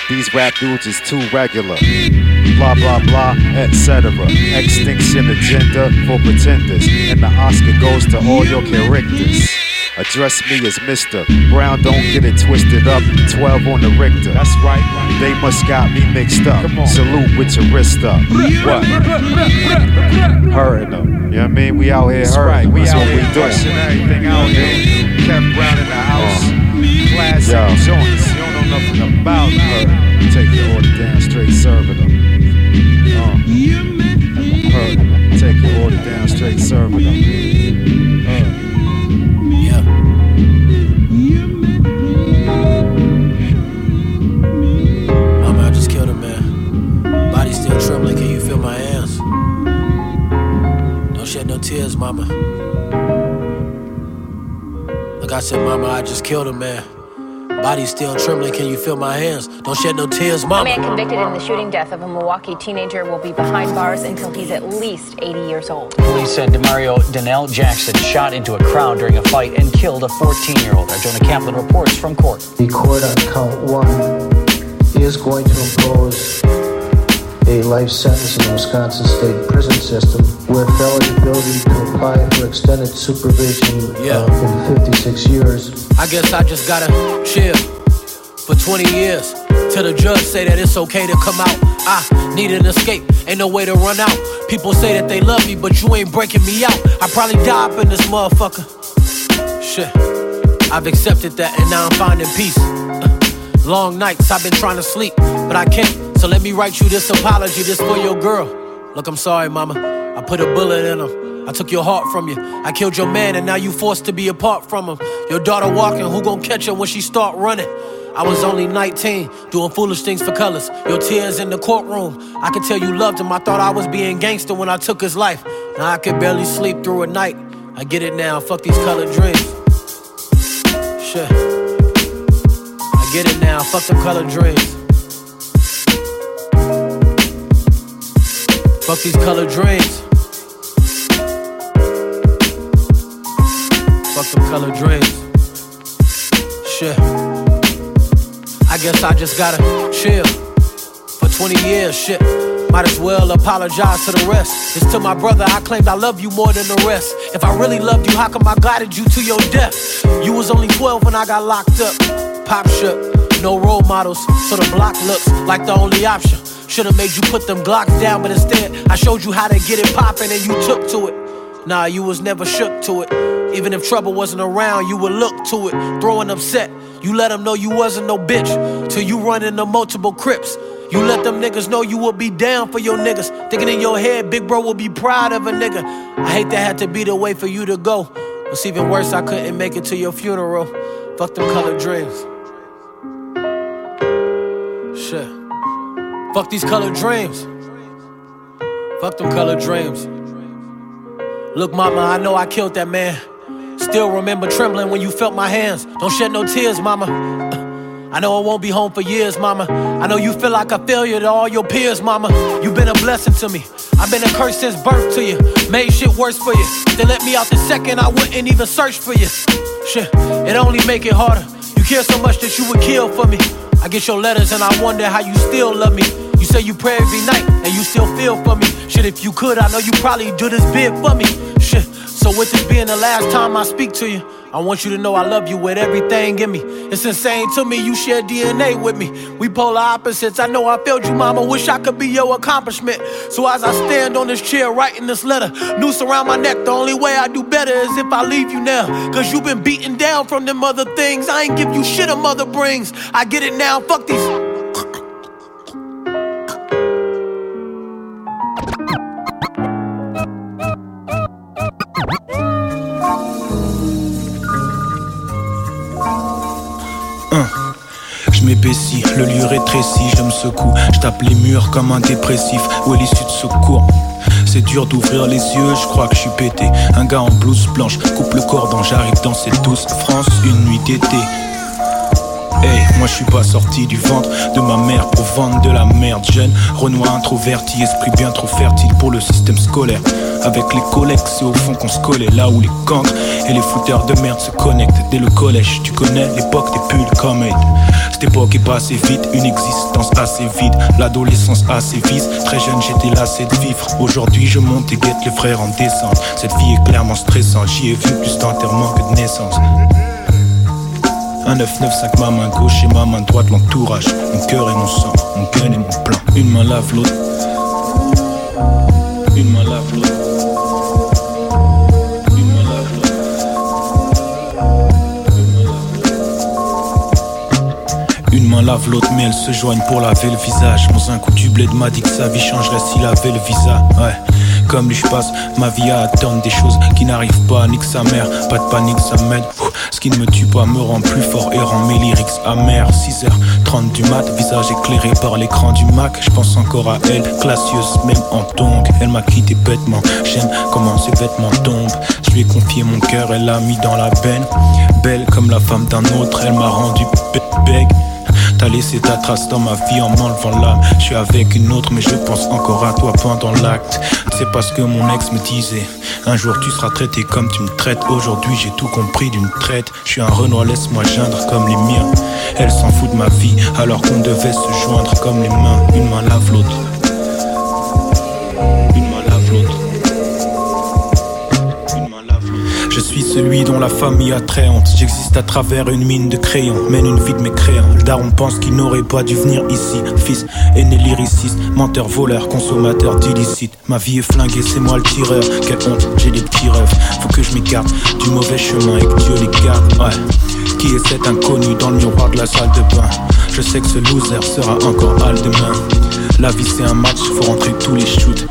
These rap dudes is too regular. Blah blah blah, etc. Extinction agenda for pretenders. And the Oscar goes to all your characters. Address me as Mr. Brown, don't get it twisted up. 12 on the Richter. That's right. They must got me mixed up. Salute with your wrist up. What? Hurting them. You know what I mean? We out here hurting. right. We That's out what here we doing. crushing everything out here. Kev Brown in the house. Classic Yo. joints. You don't know nothing about her. Take your order down, straight serving them. Uh, hurt. Take your order down, straight serving them. Tears, mama. Like I said, mama, I just killed a man. Body still trembling. Can you feel my hands? Don't shed no tears, A mama. man convicted in the shooting death of a Milwaukee teenager will be behind bars until he's at least 80 years old. Police said Demario Donnell Jackson shot into a crowd during a fight and killed a 14 year old. Our Jonah Kaplan reports from court. The court on count one is going to impose a life sentence in the Wisconsin State prison system with eligibility to apply for extended supervision Yeah. uh, in 56 years. I guess I just gotta chill for 20 years till the judge say that it's okay to come out. I need an escape, ain't no way to run out. People say that they love me, but you ain't breaking me out. I probably die up in this motherfucker. Shit, I've accepted that and now I'm finding peace. Uh, Long nights I've been trying to sleep, but I can't. So let me write you this apology, this for your girl. Look, I'm sorry, mama. I put a bullet in him. I took your heart from you. I killed your man, and now you forced to be apart from him. Your daughter walking, who gon' catch her when she start running? I was only 19, doing foolish things for colors. Your tears in the courtroom. I could tell you loved him. I thought I was being gangster when I took his life. Now I could barely sleep through a night. I get it now. Fuck these colored dreams. Shit. I get it now. Fuck them colored dreams. Fuck these colored dreams. Fuck them colored dreams. Shit. I guess I just gotta chill for 20 years. Shit. Might as well apologize to the rest. It's to my brother, I claimed I love you more than the rest. If I really loved you, how come I guided you to your death? You was only 12 when I got locked up. Pop shook, no role models, so the block looks like the only option. Should've made you put them Glocks down, but instead I showed you how to get it poppin' and you took to it. Nah, you was never shook to it. Even if trouble wasn't around, you would look to it. Throwing upset, you let them know you wasn't no bitch. Till you run into multiple crips. You let them niggas know you will be down for your niggas. Thinking in your head, big bro will be proud of a nigga. I hate that had to be the way for you to go. What's even worse, I couldn't make it to your funeral. Fuck them colored dreams. Shit. Fuck these colored dreams. Fuck them colored dreams. Look, mama, I know I killed that man. Still remember trembling when you felt my hands. Don't shed no tears, mama. I know I won't be home for years, mama. I know you feel like a failure to all your peers, mama. You've been a blessing to me. I've been a curse since birth to you. Made shit worse for you. They let me out the second I wouldn't even search for you. Shit, it only make it harder. You care so much that you would kill for me. I get your letters and I wonder how you still love me. You say you pray every night and you still feel for me. Shit, if you could, I know you probably do this big for me. Shit, so with this being the last time I speak to you, I want you to know I love you with everything in me. It's insane to me, you share DNA with me. We polar opposites. I know I failed you, mama. Wish I could be your accomplishment. So as I stand on this chair writing this letter, noose around my neck, the only way I do better is if I leave you now. Cause you been beaten down from them other things. I ain't give you shit a mother brings. I get it now, fuck these. Le lieu rétrécit, je me secoue, je tape les murs comme un dépressif, où est l'issue de secours c'est dur d'ouvrir les yeux, je crois que je suis pété. Un gars en blouse blanche, coupe le cordon, j'arrive dans cette douce France, une nuit d'été. Moi je suis pas sorti du ventre de ma mère pour vendre de la merde. Jeune Renoir introverti, esprit bien trop fertile pour le système scolaire. Avec les collègues c'est au fond qu'on se collait. Là où les cancres et les fouteurs de merde se connectent. Dès le collège, tu connais l'époque des pulls comme Cette époque est passée vite, une existence assez vide. L'adolescence assez vise, très jeune j'étais lassé de vivre. Aujourd'hui je monte et guette les frères en descente. Cette vie est clairement stressante, j'y ai vu plus d'enterrement que de naissance un 995 ma main gauche et ma main droite l'entourage. Mon cœur et mon sang, mon gun et mon plan. Une main lave l'autre Une main lave l'autre Une main lave l'autre Une main lave l'autre mais elles se joignent pour laver le visage. Mon un coup du bled m'a dit que sa vie changerait s'il avait le visa. Ouais. Comme lui je passe ma vie à attendre des choses qui n'arrivent pas, nique sa mère, pas de panique ça m'aide Ce qui ne me tue pas me rend plus fort et rend mes lyrics amers 6h30 du mat, visage éclairé par l'écran du Mac. Je pense encore à elle, classieuse même en tongue. Elle m'a quitté bêtement, j'aime comment ses vêtements tombent. Je lui ai confié mon cœur, elle l'a mis dans la benne Belle comme la femme d'un autre, elle m'a rendu beg T'as laissé ta trace dans ma vie en m'enlevant l'âme. Je suis avec une autre, mais je pense encore à toi pendant l'acte. C'est parce que mon ex me disait Un jour tu seras traité comme tu me traites. Aujourd'hui j'ai tout compris d'une traite. Je suis un Renoir, laisse-moi geindre comme les miens. Elle s'en fout de ma vie alors qu'on devait se joindre comme les mains. Une main lave l'autre. Je suis celui dont la famille a très honte. J'existe à travers une mine de crayons, mène une vie de mécréant. Le daron pense qu'il n'aurait pas dû venir ici. Fils, aîné lyriciste, menteur, voleur, consommateur d'illicite. Ma vie est flinguée, c'est moi le tireur. Quelle honte, j'ai des petits rêves. Faut que je m'écarte du mauvais chemin et que Dieu les garde. Ouais. Qui est cet inconnu dans le miroir de la salle de bain? Je sais que ce loser sera encore hal demain. La vie c'est un match, faut rentrer tous les shoots.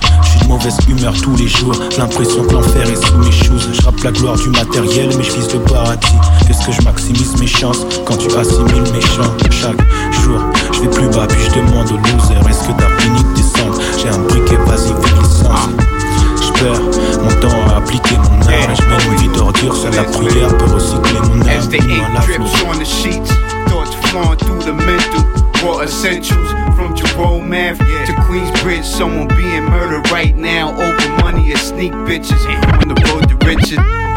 Mauvaise humeur tous les jours. L'impression que l'enfer est sous mes choses. Je rappe la gloire du matériel, mais je vise le paradis. Est-ce que je maximise mes chances quand tu assimiles mes chants? Chaque jour, je vais plus bas, puis je demande au loser Est-ce que t'as fini de descendre? J'ai un briquet, vas-y, fais. Je perds mon temps à appliquer mon art. Et je mène une vie d'ordure, seule la prière peut recycler mon âme. Thoughts flowing through the mental. Raw essentials from Jerome Ave Queensbridge. Someone being murdered right now over money and sneak bitches on the road to riches.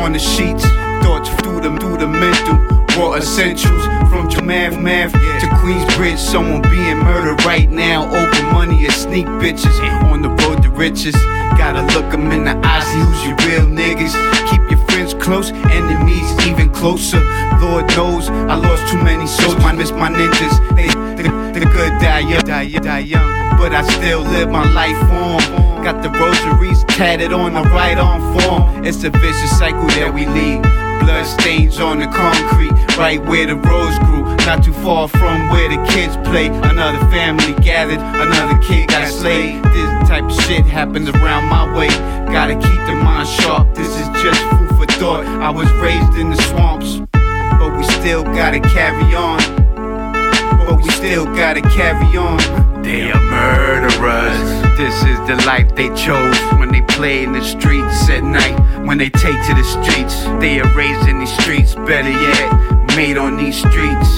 On the sheets, thoughts through the through the mental. Raw essentials from Jamath Math to Queensbridge. Someone being murdered right now over money and sneak bitches on the road to riches. Gotta look 'em in the eyes, who's your real niggas. Keep your friends close, enemies even closer. Lord knows I lost too many souls. I miss my ninjas. They, the good die young, die, die young. But I still live my life on. Got the rosaries tatted on the right arm form. It's a vicious cycle that we lead. Blood stains on the concrete, right where the rose grew. Not too far from where the kids play. Another family gathered, another kid got slayed. This type of shit happens around my way. Gotta keep the mind sharp. This is just food for thought. I was raised in the swamps, but we still gotta carry on. But we still gotta carry on. They are murderers. This is the life they chose when they play in the streets at night. When they take to the streets, they are raised in these streets. Better yet, made on these streets.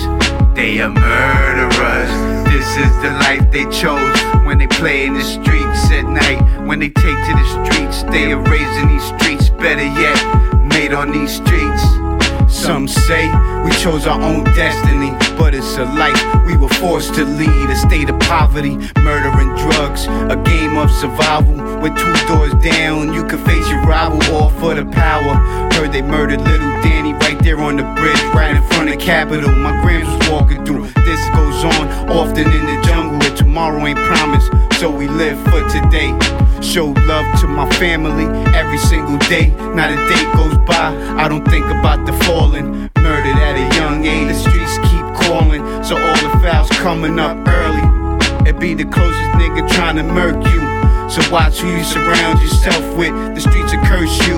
They are murderers. This is the life they chose when they play in the streets at night. When they take to the streets, they are raised in these streets. Better yet, made on these streets. Some say we chose our own destiny, but it's a life we were forced to lead. A state of poverty, murder and drugs, a game of survival. With two doors down, you could face your rival all for the power. Heard they murdered little Danny right there on the bridge, right in front of Capitol. My grams was walking through. This goes on often in the jungle, where tomorrow ain't promised, so we live for today. Show love to my family every single day. Not a day goes by, I don't think about the fallen. Murdered at a young age, the streets keep calling, so all the fouls coming up early. It be the closest nigga trying to murk you. So watch who you surround yourself with. The streets will curse you.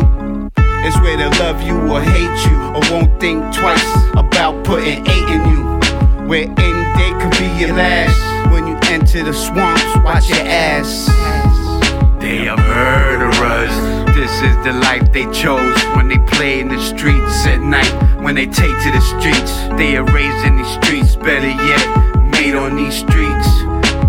It's where they love you or hate you, or won't think twice about putting eight in you. Where any day could be your last. When you enter the swamps, watch your ass. They are murderers. This is the life they chose when they play in the streets at night. When they take to the streets, they are raised in these streets. Better yet, made on these streets.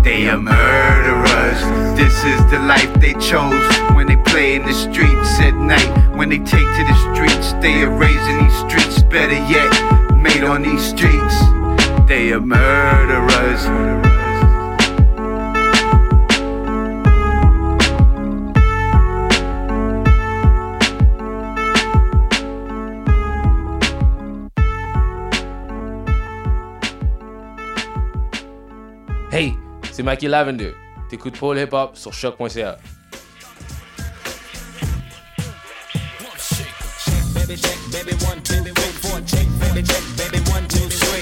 They are murderers. This is the life they chose when they play in the streets at night. When they take to the streets, they are raised in these streets. Better yet, made on these streets. They are murderers. C'est Mikey Lavender. T'écoutes Paul Hip Hop sur choc.ca. Baby check, baby one, two, three, four, check, baby check, baby one, two, three.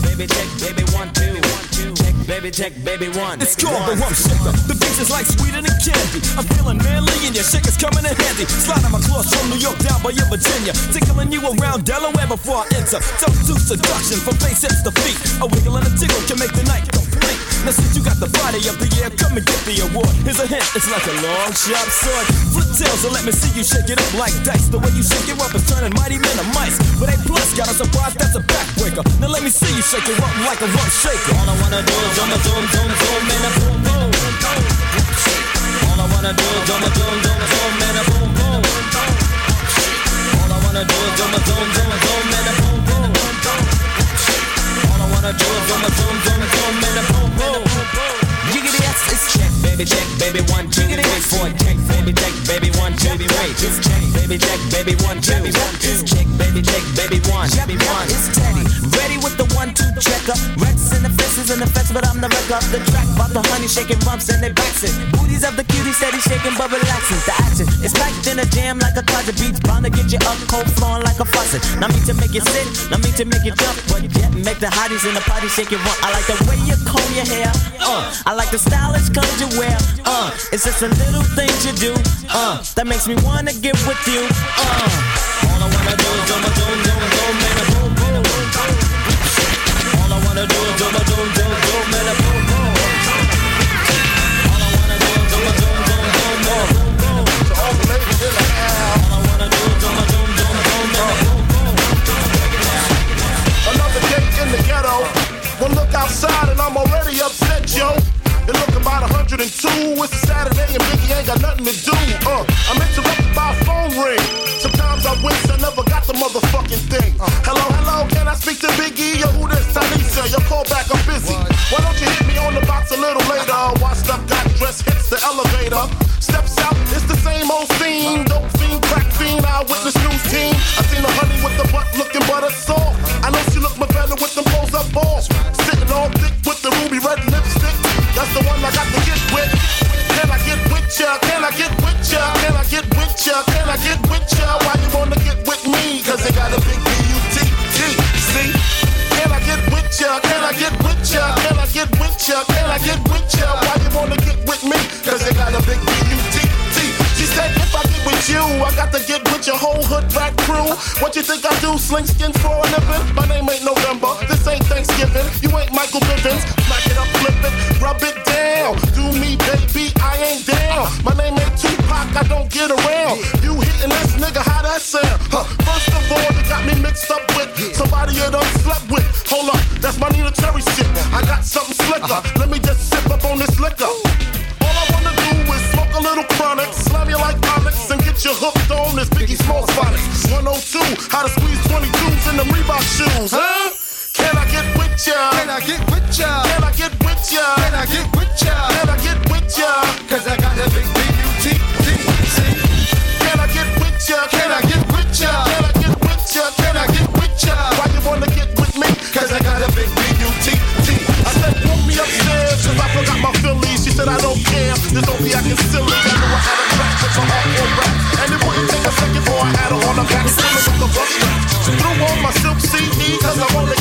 Baby check, baby one, check, baby check, baby one. It's called the shaker. The is like sweeter than candy. I'm feeling manly and your shaker's coming in handy. My claws from New York down by your Virginia. Tickling you around Delaware before I enter. Tough to seduction from face hips to feet. A wiggle and a tickle can make the night. Now since you got the body of the year, come and get the award. Here's a hint, it's like a long sharp sword. Flip tails and let me see you shake it up like dice. The way you shake it up is turning mighty men to mice. But A plus got a surprise, that's a backbreaker. Now let me see you shake it up like a rump shaker. All I wanna do is zoom, zoom, zoom, zoom, and a boom, boom. All I wanna do is zoom, zoom, zoom, zoom, and a boom, boom. All I wanna do is zoom, zoom, zoom, zoom, and a boom, boom. Wanna do is zoom, zoom, zoom, zoom, and boom, boom. Jiggity check, baby check, baby one, two, three, four, check, baby check, baby one, two, three, check, baby check, baby one, two, check, baby check, baby one, one, it's ready. With the one, two checker, Rex in the faces and effects, but I'm the wreck of the track, about the honey shaking bumps and they backs booties of the cutie steady shaking but relaxing, the action is packed in a jam like a closet beats, bound to get you up cold flowing like a faucet, not me to make you sit, not me to make you jump, but yet make the hotties in the party shake it rump. I like the way you comb your hair, uh, I like the stylish clothes you wear, uh, it's just the little things you do, uh, that makes me wanna get with you, uh. All I wanna do is do my do do do man a boom boom. All I wanna do is do do do man do do do all I wanna do is do my do do do man a boom. Another day in the ghetto. One look outside and I'm already upset, yo. It look about 102. It's a Saturday and Biggie ain't got nothing to do. Uh, I'm interrupted by a phone ring. Sometimes I wish I never got the motherfucking thing. Uh, hello, hello, can I speak to Biggie? Yo, who this? Talisa, your call back, I'm busy. What? Why don't you hit me on the box a little later? Watched up, got dressed, hits the elevator. Steps out, it's the same old scene. Dope fiend, crack fiend, eyewitness news team. I seen a honey with the butt looking butter saw. I know she look my better with them balls up balls. Sitting all thick with the ruby red lips. That's the one I got to get with. Can I get with ya? Can I get with ya? Can I get with ya? Can I get with ya? Why you wanna get with me? Cause they got a big B-U-T-T, see? Can I get with ya? Can I get with ya? Can I get with ya? Can I get with ya? Why you wanna get got to get with your whole hood rat crew. What you think I do? Sling skins for a living? My name ain't November. This ain't Thanksgiving. You ain't Michael Bivins. Smack it up, flip it, rub it down. Do me, baby, I ain't down. My name ain't Tupac, I don't get around. You hitting this nigga, how that sound? Huh. First of all, you got me mixed up with somebody you done slept with. Hold up, that's my Neneh Cherry shit. I got something slicker. Let me just sip up on this liquor. All I wanna do is smoke a little chronic, you comics, and get you hooked on this Biggie Small phonics. 102, how to squeeze 22s in the Reebok shoes, huh? Can I get with ya? Can I get with ya? Can I get with ya? Can I get with ya? Can I get with ya? Cause I got that big B-U-T-T-C. Can I get with ya? Can I get with ya? Can I get with ya? Can I get with ya? Why you wanna get with me? Cause I got a big B-U-T-T. I said, put me upstairs, cause I forgot my Phillies. She said, I don't care. Just don't be acting silly. I know I had a track with my hardcore rap. Threw on my silk CD, cause I wanna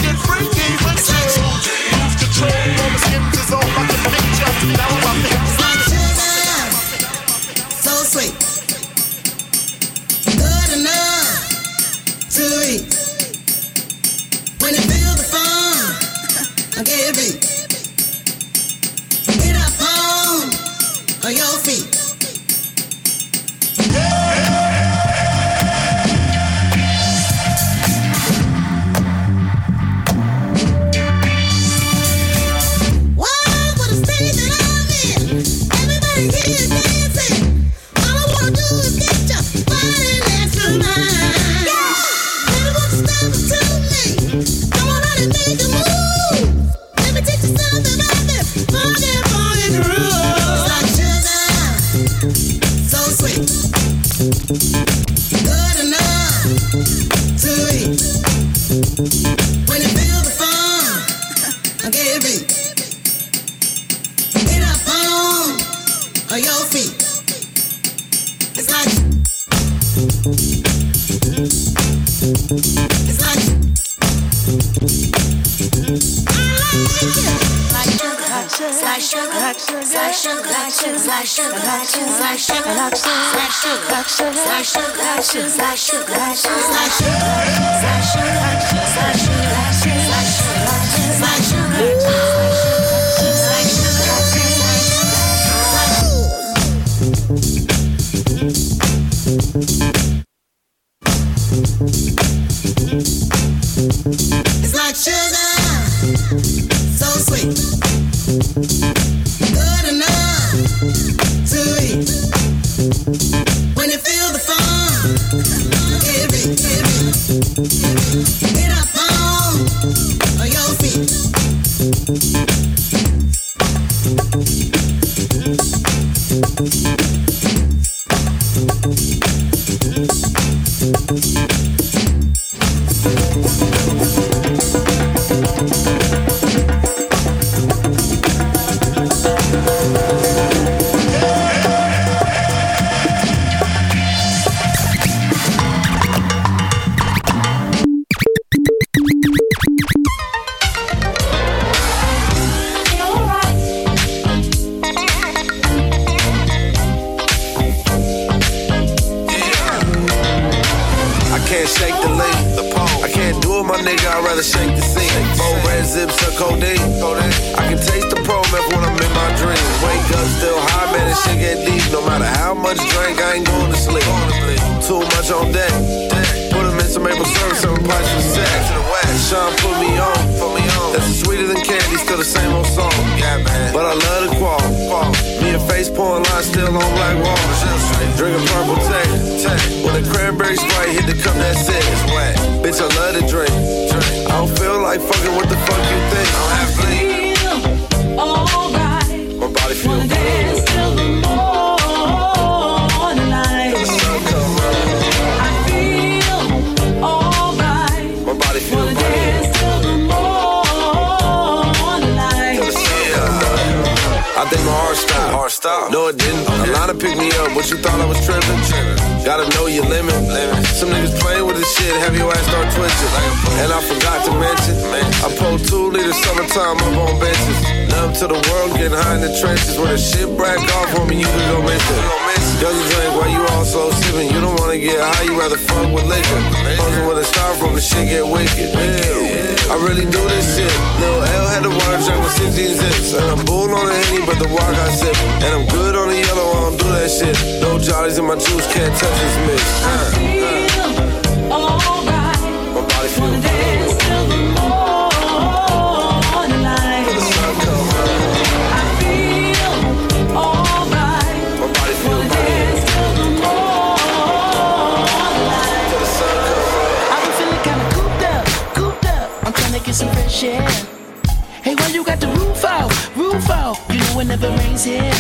the shit break off on me, you can go miss it. Doesn't drink while you all slow sipping. You don't wanna get high, you rather fuck with liquor. Posing with a styrofoam, the shit get wicked. Yeah. I really do this shit. Lil L had the water jug with 16 zips. And I'm bull on the henny, but the walk I sip. And I'm good on the yellow, I don't do that shit. No jollies in my juice, can't touch this mix. Uh, uh. My body feel to. Hey, why you got the roof out, roof out? You know it never rains here.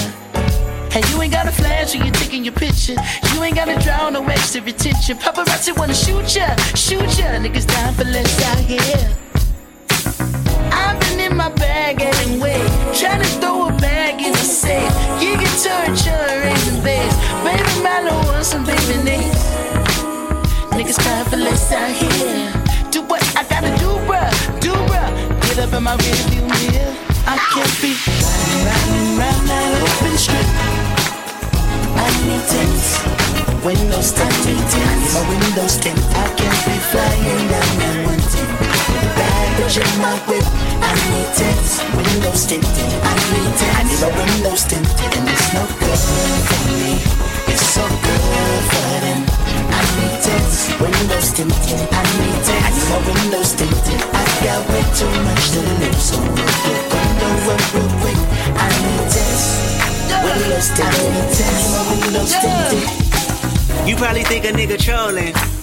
Hey, you ain't got a flash when you're taking your picture. You ain't gotta draw no extra attention. Paparazzi wanna shoot ya, shoot ya. Niggas down for less out here. I've been in my bag anyway, trying to throw a bag in the safe. You can turn, turn, raisin base. Baby, Milo wants some baby names. Niggas crying for less out here. Do what I gotta do. Get up in my rearview mirror. I can't be riding, riding round that open strip. I need tents, windows tinted, tinted. My windows tint. I can't be flying down that one tent. Baggage in my whip. I need tents, windows tinted. I need tents. I need my windows tinted, and it's no good for me. So good them. I need tents, windows tinted. I need tents. I need my windows tinted. I got way too much to lose, so real quick, window real, quick. I need tents, windows tinted. I need tents, my windows tinted. You probably think a nigga trolling.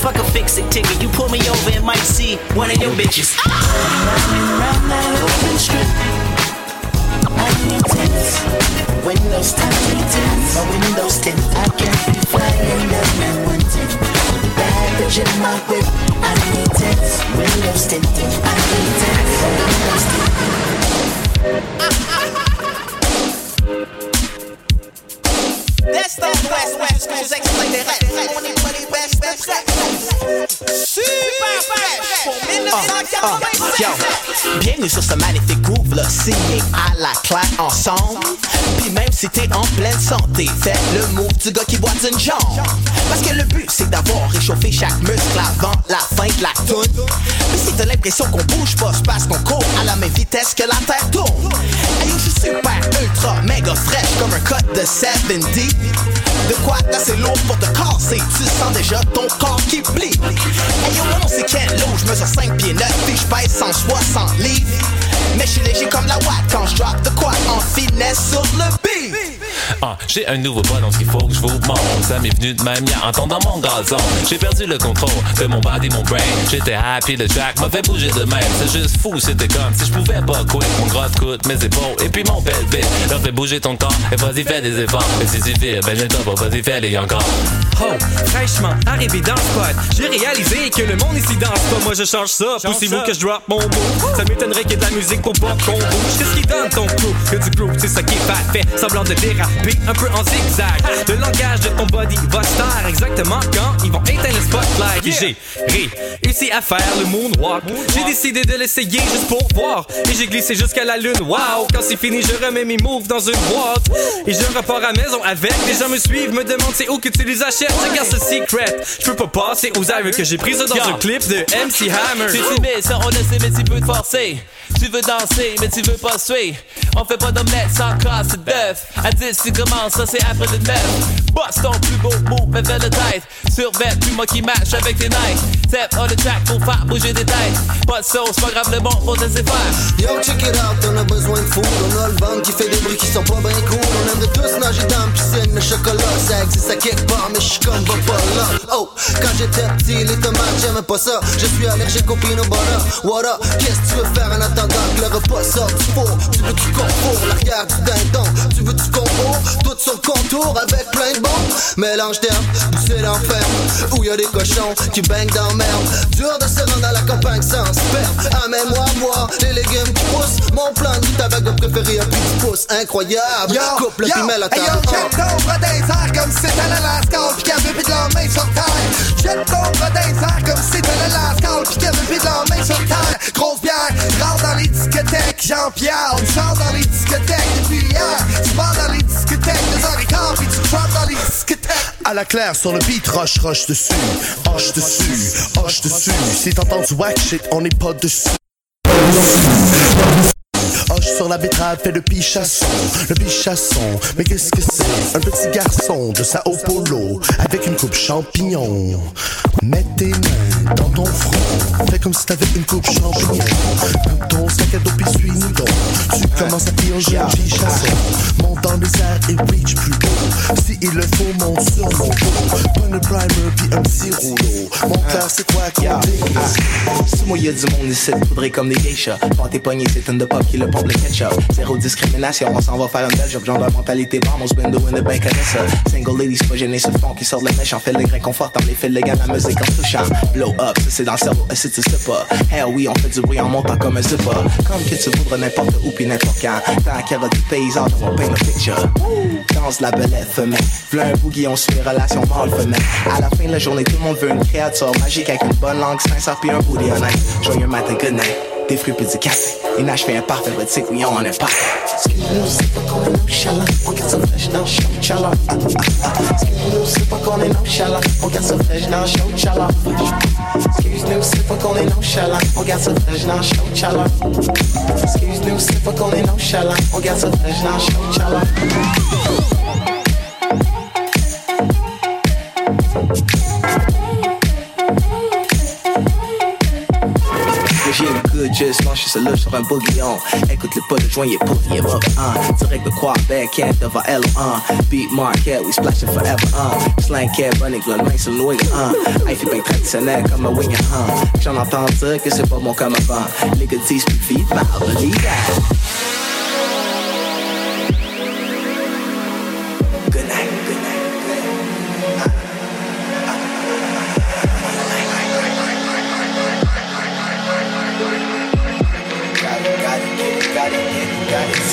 fuck a fix it ticket. You pull me over and might see one of your bitches. Round that open strip. I need tents, windows tinted, tents. My windows tint. I can't be flying down that one tent. Baggage in my whip. I need tents, windows tinted. I need tents, windows That's the West West explain des rêves. Money, money, best, best, Super fresh pour 1987. Yo, bienvenue sur ce magnifique groove là, signé à la claque ensemble. Puis même si t'es en pleine santé, fais le move du gars qui boit une jambe. Parce que le but c'est d'avoir réchauffé chaque muscle avant la fin de la toune. Puis si t'as l'impression qu'on bouge pas, c'est parce qu'on court à la même vitesse que la terre tourne. Hey je suis super ultra méga fraîche comme un cut de 70. people. De quoi d'assez lourd pour te casser, tu sens déjà ton corps qui plie. Hey yo, nom c'est Ken Lo, je mesure 5 pieds 9 puis je pèse 160 livres. Mais je suis léger comme la watt quand je drop de quoi en finesse sur le beat. Ah, j'ai un nouveau ballon, qu'il faut que je vous montre. Ça m'est venu de même, y'a entendre dans mon gazon. J'ai perdu le contrôle de mon body, mon brain. J'étais happy, le track m'a fait bouger de même. C'est juste fou, c'était comme si je pouvais pas quitter. Mon gros coude, mes épaules, et puis mon bel bit. Là, fais bouger ton corps, et vas-y, fais des efforts. Et si tu fais, ben, j'ai pas, encore. Oh, fraîchement arrivé dans le spot, j'ai réalisé que le monde ici danse pas. Moi je change ça, poussez-vous que je drop mon mot. Ça m'étonnerait qu'il y ait de la musique pour pas qu'on bouge. Qu'est-ce qui donne ton crew? Que du groove, c'est ça qui est parfait. Semblant de déraper un peu en zigzag. Le langage de ton body va se taire exactement quand ils vont éteindre le spotlight. Et j'ai réussi à faire le moonwalk. J'ai décidé de l'essayer juste pour voir. Et j'ai glissé jusqu'à la lune. Wow, quand c'est fini, je remets mes moves dans une boîte. Et je repars à la maison avec. Les gens me suivent, me demandent c'est où que tu les achètes. Je garde ce secret. Je peux pas passer aux airs que j'ai pris ça dans un clip de MC Hammer. C'est timide, ça on le sait, mais tu peux te forcer. Tu veux danser, mais tu veux pas suer. On fait pas d'omelette sans casse d'œuf. À 10, tu commences, ça c'est après le 9. Boss ton plus beau move, mais vers le tête. Survêt, plus moi qui match avec tes nights. Step on the track pour faire bouger des têtes. Pas de sauce, pas grave, le bon faut te laisser faire. Yo, check it out, on a besoin de food. On a le ventre qui fait des bruits qui sont pas bien cool. On aime de tous nager dans la piscine, le chocolat, ça existe à quelque part, mais j'suis comme pas là. Oh, quand j'étais petit, les tomates, j'aimais pas ça. Je suis allergique au peanut butter. What up? Qu'est-ce que tu veux faire en attendant que le repas sorte du four? Tu veux du concours, l'arrière du dindon. Tu veux du concours, tout le contour avec plein de bombes. Mélange d'herbes, c'est l'enfer. Où y a des cochons qui baignent dans merde. Dur de se rendre à la campagne sans se perdre. Amène-moi voir les légumes qui poussent. Mon plan de le préféré à plus de pouce. Incroyable. Coupe le pimel à ta Hey yo, jette ton bras dans comme si c'était le lascar Pis qu'il y avait plus de la main sur terre Jette ton bras dans comme si c'était le lascar Pis qu'il y avait plus de la main sur terre Grosse bière, rentre dans les discothèques Jean-Pierre, on chante dans les discothèques Depuis hier, tu pars dans les discothèques Deux heures et quart, pis tu chantes dans les discothèques À la claire sur le beat, rush, rush dessus. Hoche dessus, hoche dessus. Si t'entends du whack shit, on n'est pas dessus. Hoche sur la betterave, fait le pichasson, le pichasson. Mais qu'est-ce que c'est? Un petit garçon de Sao Paulo, avec une coupe champignon. Mets tes mains dans ton front, fais comme si t'avais une coupe champignon. Ton sac à dos puis suis-nous donc. Tu commences à piocher un pichasson. Monte dans les airs et reach plus haut. Si il le faut, monte sur mon dos. Prends le primer puis un petit rouleau. Mon cœur, c'est quoi compter Si moi y'a du monde ici, faudrait comme des geishas. Pas tes poignets, c'est une de pop qui le ketchup. Zéro discrimination, on s'en va faire une belle job. Genre de mentalité bombe, on se bendo in the bank ça. Single ladies, pas gêné le fond qui sort de la mèche. En fait le grain confortable, les fils légales, la musique en touchant. Blow up, c'est dans le cerveau, et sais pas. Hell oui, on fait du bruit en montant comme un zipper. Comme que tu voudras n'importe où pis n'importe quand. Tant qu'il y du paysage, on va peindre picture. Danse la belette femelle. V'là un boogie, on suit les relations mâle-femelle. À la fin de la journée, tout le monde veut une créature magique avec une bonne langue sincère puis un booty honnête. Joyeux matin, good night. Des fruits puis du café. Et nage fait un parfait, but c'est oui, on est pas. Excuse-nous, c'est pas qu'on est. On garde ça fraîche dans le c'est pas. On garde ça fraîche dans le. Excuse-nous, c'est pas qu'on est nonchalant. On garde ça fraîche dans le show, chala. Excuse-nous, c'est pas qu'on est nonchalant. On garde ça fraîche dans le show, Le good, juste lâché ce lush sur un bourguignon. Écoute le pas de joint, il est pour il est up, hein. Direct de Quebec, Kent devant L, hein. Beat Marquette, we splashing forever, hein. Slang cat, bunny, gun, main sur le wing, hein. Hey, fait bien traditionnel comme un wing, hein. J'en entends dire que c'est pas bon comme avant. Les gars disent plus vite, bah, believe that. Good night, good night. Je me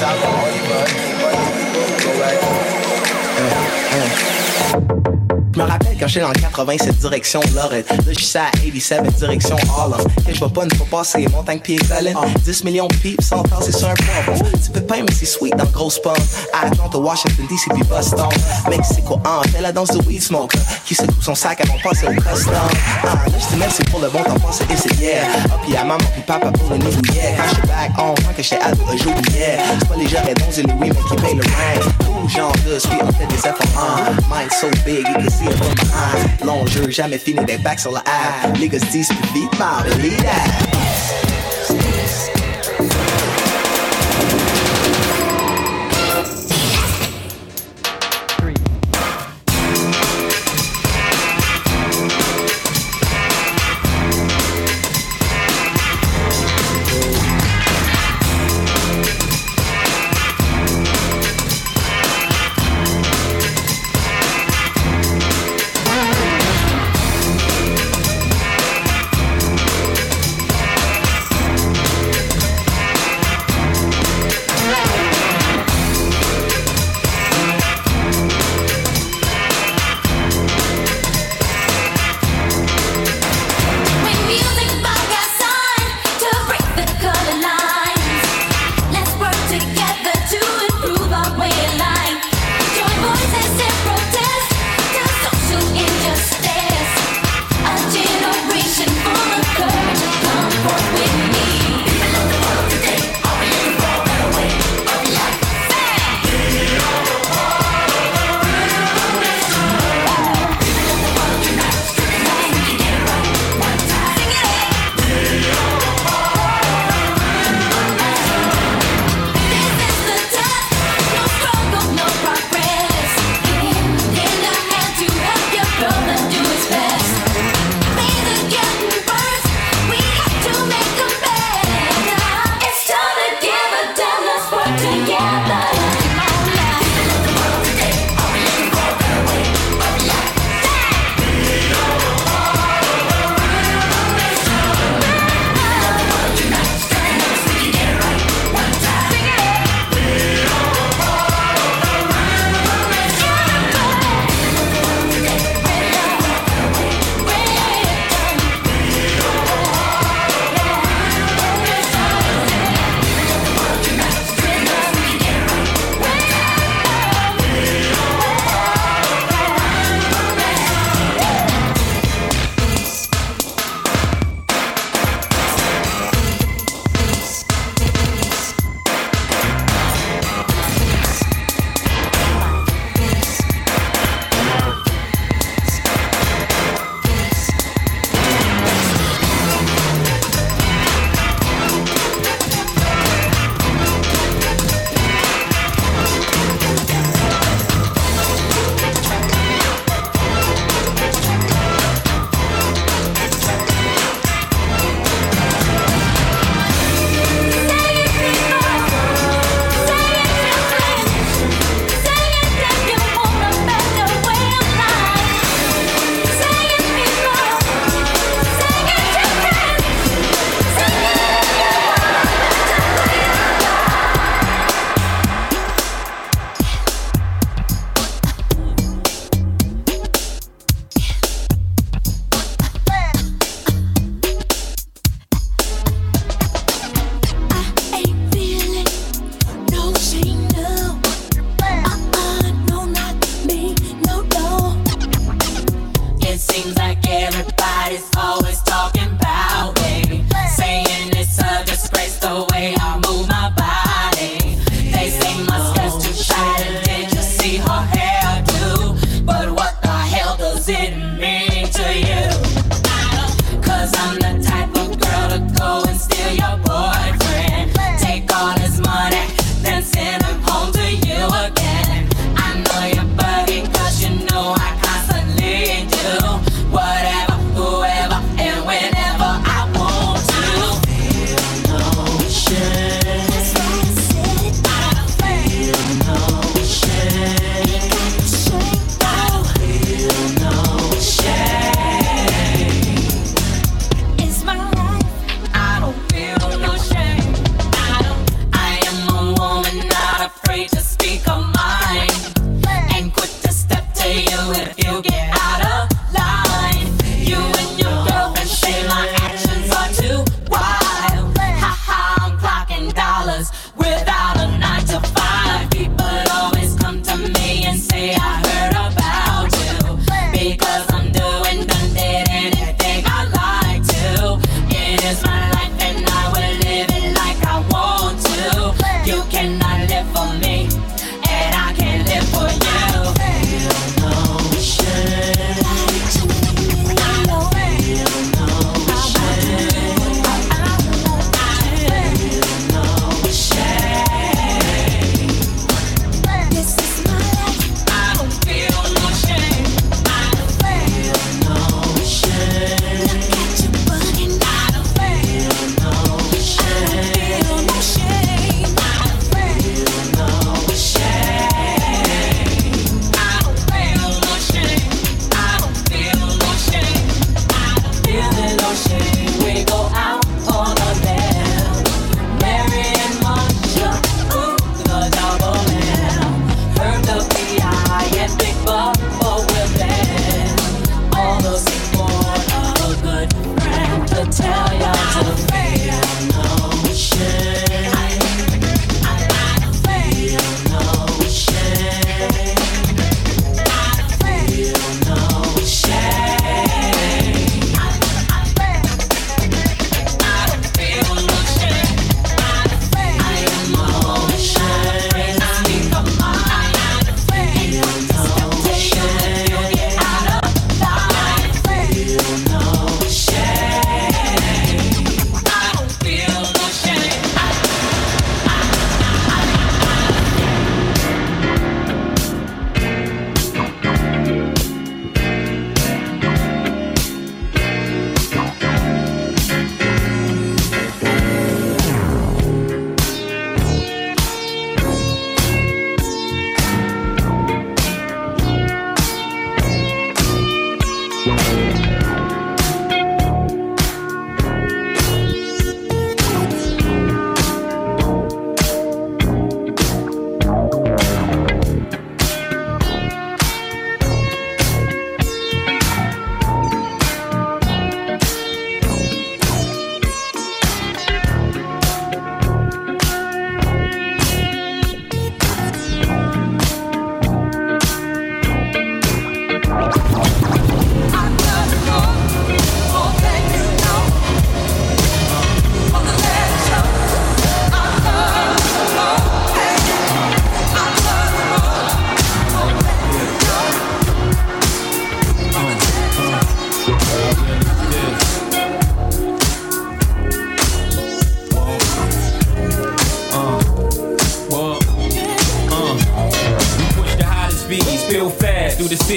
rappelle quand j'étais dans le 87 direction Lorette. Là, je suis à 87 direction Harlem. Que je vois pas une fois passer montagne pied colline. 10 millions de pipes sans passer sur un poivron. Tu peux pas, mais c'est sweet dans le gros pomme. À Atlanta, Washington, DC, puis Boston. Mexico, hein, fait la danse de weed smoker. Qui secoue son sac avant de passer au custom. Ah, là, je dis même c'est pour le bon temps, pense et c'est yeah. Ah, puis à maman, puis papa pour le nouveau yeah. Quand j'étais back on, quand j'étais ado, j'oubliais. C'est pas les gens et Louis, mais qui payent le rent. Tout genre de puis on fait des efforts, hein. Mind so big, you can see it from. Long jeu, jamais fini des backs sur la eye. Niggas disent plus vite, mal, believe that.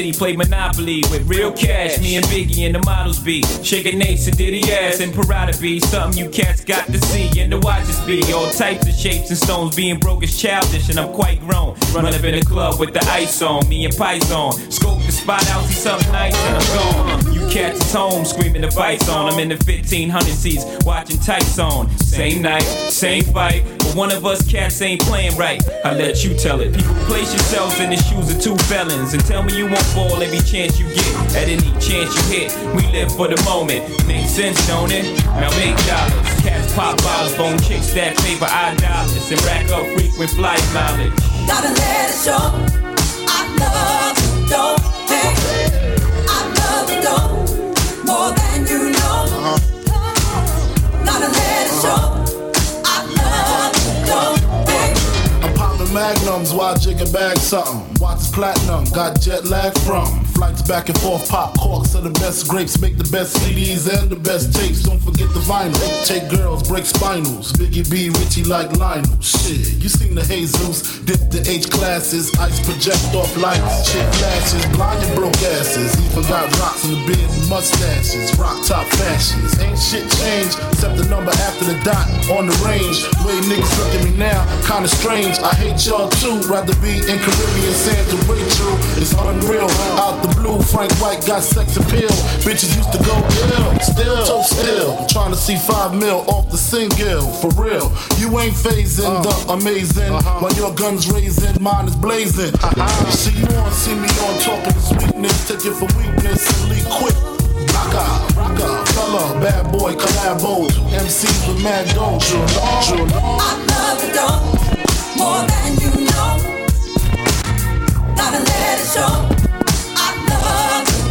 Fast. Through the city, play Monopoly with real cash. Me and Biggie and the models be shaking Nate, Diddy ass, and Parada be something you cats got to see. And the watches be all types of shapes and stones. Being broke is childish, and I'm quite grown. Run up in the club with the ice on, me and Python. Scope the spot out, see something nice, and I'm gone. You cats is home screaming the fights on. I'm in the 1500 seats watching tights on. Same night, same fight. One of us cats ain't playing right. I let you tell it. People place yourselves in the shoes of two felons and tell me you won't fall every chance you get. At any chance you hit, we live for the moment. Makes sense, don't it? Now make dollars. Cats pop bottles, bone chicks, that paper, I dollars. And rack up frequent flight mileage. Gotta let it show. I love don't hate. I love don't magnums while jigging bag something. Watch platinum, got jet lag from. Flights back and forth, pop corks are the best grapes. Make the best CDs and the best tapes. Don't forget the vinyl. Take girls, break spinals. Biggie B, Richie like Lionel. Shit, you seen the Jesus. Dip the H classes. Ice project off lights. Shit flashes. Blind and broke asses. Even got rocks in the beard mustaches. Rock top fashions. Ain't shit changed except the number after the dot on the range. Way niggas look at me now, kinda strange. I hate y'all too. Rather be in Caribbean sand to Rachel. It's unreal. Out the blue, Frank White got sex appeal. Bitches used to go ill. Still, so still. Trying to see five mil off the single. For real. You ain't phasing uh. the amazing. Uh-huh. While your guns raising, mine is blazing. See you on, see me on talking sweetness. Take it for weakness and leave quick. Rocka, rocka, fella, bad boy, collabo. MCs with mad dough. I love you, don't more than you know. Gotta let it show.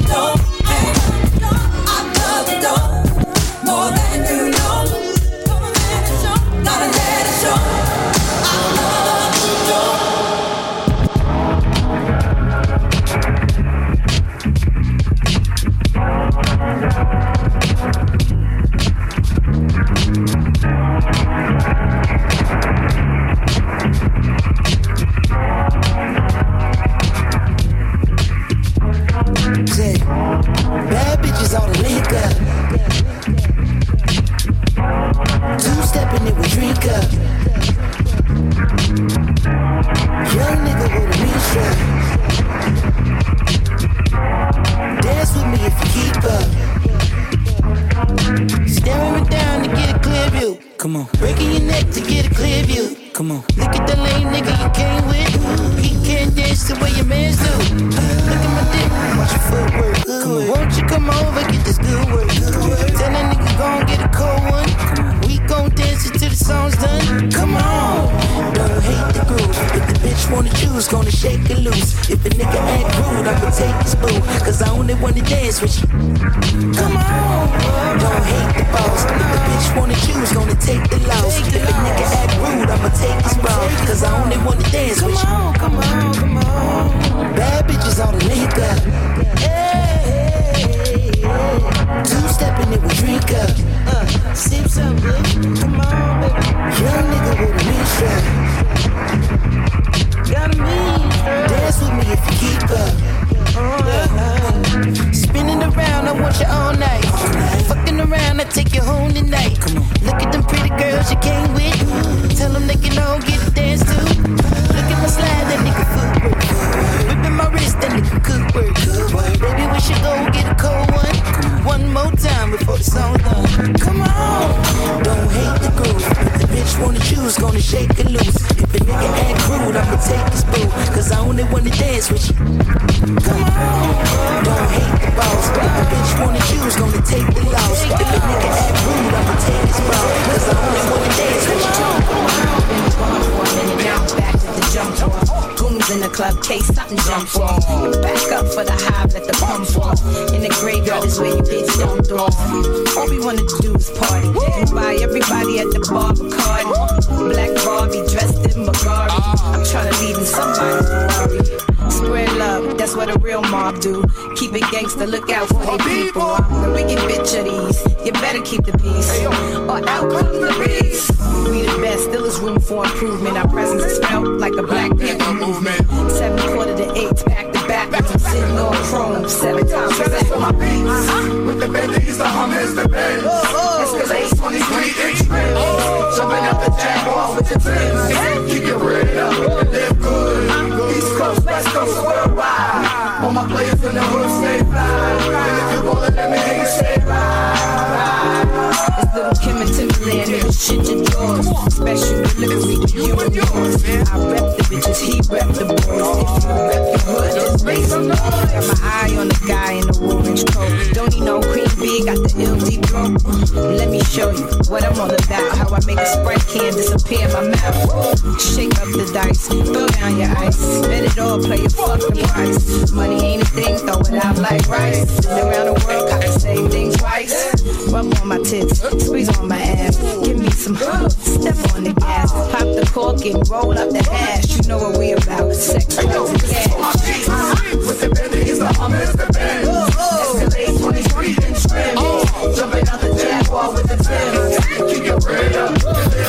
Love you. I love you, don't more than you know. Come on. Wanna gonna shake it loose. If a nigga act rude, I'ma take his boo. Cause I only wanna dance with you. Come on. Don't hate the boss. If the bitch wanna choose, gonna take the loss. If a nigga act rude, I'ma take his ball. Cause I only wanna dance with you. Come on, come on, come on. Bad bitches all the liquor. Two stepping it with drink up. Uh, sip some, bitch. Come on, baby. Young nigga with a mixture. Got a mixture. Dance with me if you keep up. Uh, spinning around, I want you all night. Fucking around, I take you home tonight. Come on. Look at them pretty girls you came with. Tell them they can all get a dance too. Look at my slide, that nigga footwork. Whipping my wrist, good work. We should go get a cold one. One more time before the song's done. Come on, don't hate the groove. If the bitch wanna choose, gonna shake it loose. If a nigga act rude, I'ma take his boo. Cause I only wanna dance with you. Come on, don't hate the boss. If the bitch wanna choose, gonna take the loss. If a nigga act rude, I'ma take his ball. Cause I only wanna dance with you. In the club, case something jump off. Back up for the hive, let the pump off. In the graveyard is where you bitch dumped off. All we wanna do is party. Buy everybody at the bar card. Black Barbie dressed in Bulgari. I'm trying to leave in somebody's. Spread love, that's what a real mob do. Keep it gangster, look out for they people. I'm the wicked bitch of these. You better keep the peace, or out come the beast. We the best, still is room for improvement. Our presence is felt like a Black Panther movement. Seven quarter to eight, back to back. sitting on chrome. seven times. Of my beats. Uh-huh. With the Bentleys, the Hummers, the Benz. Escalade 23 inch rims. Oh. Jumping out the Jaguar with the Timbs. Keep your head Coast, West Coast, worldwide. All my players in the hood stay fly. And if you ballin', let me say shit your drawers. Special delivery to you and yours. I rep the bitches, he rep the boys. If you rep the hood, just make some noise. Got my eye on the guy in the orange coat. Don't need no cream B got the LD bro? Mm, let me show you what I'm all about. How I make a Sprite can disappear in my mouth. Shake up the dice, throw down your ice. Bet it all, play your fucking price. Money ain't a thing, throw it out like rice. Around the world, got the same thing twice. Rub on my tits, squeeze on my ass. Some step on the gas. Pop the cork and roll up the hash. You know what we about. Sex, drugs, and cash. With the Bentleys, the Hummers, the Benz. Escalade 23 inch rims. Jumping out the Jaguar with the Timbs. Keep your head up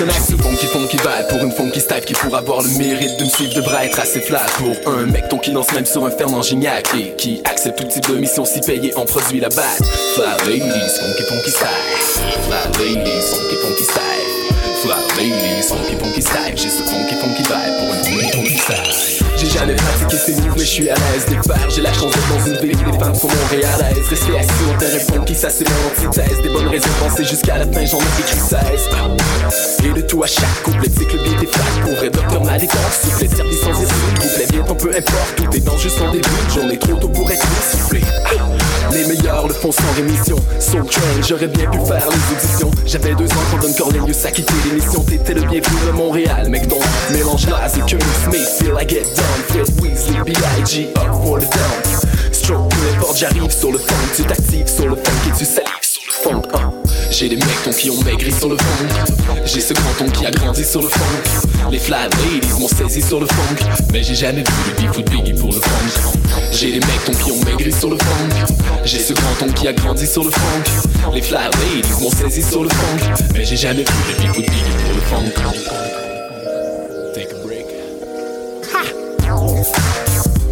note personne assez funky funky vibe pour une funky style qui pourra avoir le mérite de me suivre devra être assez flat Pour un mec ton qui lance même sur un Fernand Gignac Et qui accepte tout type de mission si payé en produit la batte Flat ladies, funky funky style Flat ladies, funky funky style Flat ladies, funky funky style J'ai ce funky funky vibe pour une funky jamais pratiqué ces moves mais je suis à l'aise. Faire J'ai la chance d'être dans une ville les femmes sont montréalaises Rester assis sur terre et funky ça c'est mon antithèse. Des bonnes raisons de jusqu'à la fin j'en ai écrit 16 Et de tout à chaque couplet c'est que le beat est flat Pour vrai docteur mal soufflet service sans issue Couplet bien tant peu importe tout est dans juste en début. J'en ai trop tôt pour être soufflé Les meilleurs le font sans rémission Soul Train j'aurais bien pu faire les auditions. J'avais deux ans quand Don Cornelius a quitté l'émission. T'étais le bienvenu de Montréal mec donc Mélange Laz et Curtis Smith. Feel I get down Fred Weasley B.I.G. Up for the down Stroke peu importe j'arrive sur le funk. Tu t'actives sur le funk et tu salives sur le hein. J'ai des mecs ton qui ont maigri sur le funk J'ai ce grand ton qui a grandi sur le funk Les flat ladies m'ont saisi sur le funk Mais j'ai jamais vu le beef ou de Biggie pour le funk J'ai des mecs ton qui ont maigri sur le funk J'ai ce grand ton qui a grandi sur le funk Les flat ladies m'ont saisi sur le funk Mais j'ai jamais vu le beef ou de Biggie pour le funk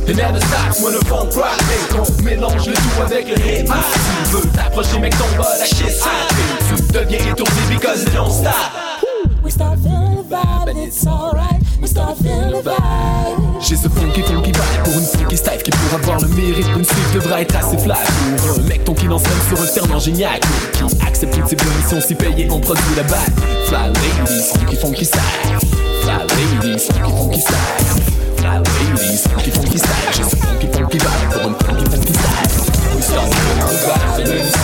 It never stops when the funk rock Et on mélange le tout avec le hip hop tu veux t'approcher mec ton bas la shit Tu deviens étourdi because it don't stop. We start feeling the vibe and it's alright. We start feeling the vibe. J'ai ce funky funky vibe pour une funky style qui pour avoir le mérite de me suivre devra être assez flat Pour un mec ton qui lance même sur un Fernand Gignac Qui accepte type de mission si payé on produit la batte Flat ladies, funky funky style. Flat ladies, funky funky style Flat ladies, funky funky style ce funky funky vibe une funky funky style We start feeling the vibe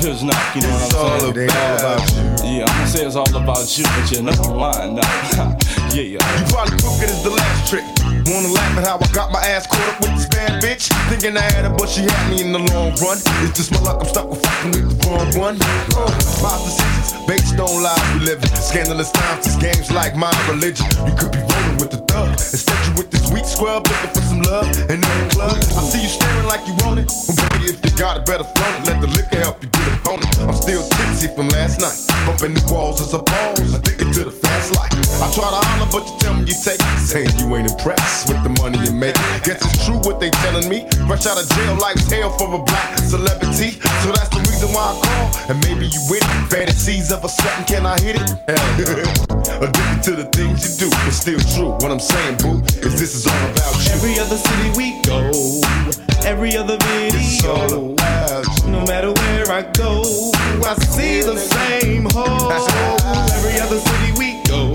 boy Piznock, you know what I'm saying? all about Yeah, I'm gonna say it's all about you, but you're not mine lying now. yeah. yeah. You probably took it as the last trick. Wanna laugh at how I got my ass caught up with this bad bitch? Thinking I had her, but she had me in the long run. It's just my luck, I'm stuck with fucking with the wrong one. Uh, my decisions, based on lies we live in. Scandalous times, these games like my religion. You could be rolling with the thug. Instead, you with this weak scrub looking for some love. And in the club, I see you staring like you want it. Well, baby, if you got it, better it. Let the liquor help you get a on it. I'm still from last night. Bumping the walls as a pause. Addicted to the fast life. I try to holler, but you tell me you take it. Saying you ain't impressed with the money you make. Guess it's true what they telling me. Fresh out of jail, life's hell for a black celebrity. So that's the reason why I call. And maybe you with it. Fantasies of a something, can I hit it? Addicted to the things you do. It's still true. What I'm saying, boo, is this is all about you. Every other city we go, every other video. No matter where I go, I see the same hoes. Every other city we go,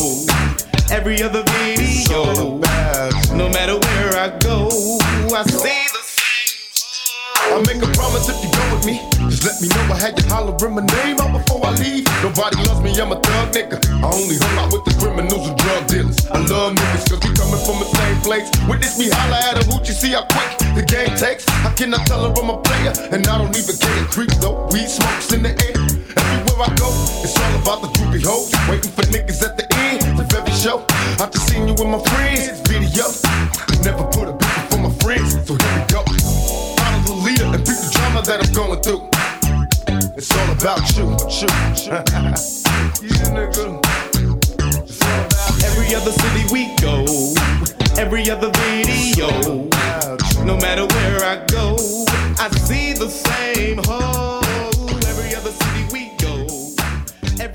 every other video. No matter where I go, I see the same. I make a promise if you go with me. Just let me know I had you hollering my name out before I leave. Nobody loves me, I'm a thug nigga. I only hung out with the criminals and drug dealers. I love niggas cause we coming from the same place. Witness me holler at a you see how quick the game takes. I cannot tell her I'm a player, and I don't even care. Creep though, weed smokes in the air. Everywhere I go, it's all about the groupie hoes. Waiting for niggas at the end of every show. I just seen you with my friends, video. Never put a beat for my friends, so here we go. Follow the leader and beat the drama that I'm going through. It's all about you, you, yeah, nigga. Every other city we go, every other video. No matter where I go, I see the same hoe.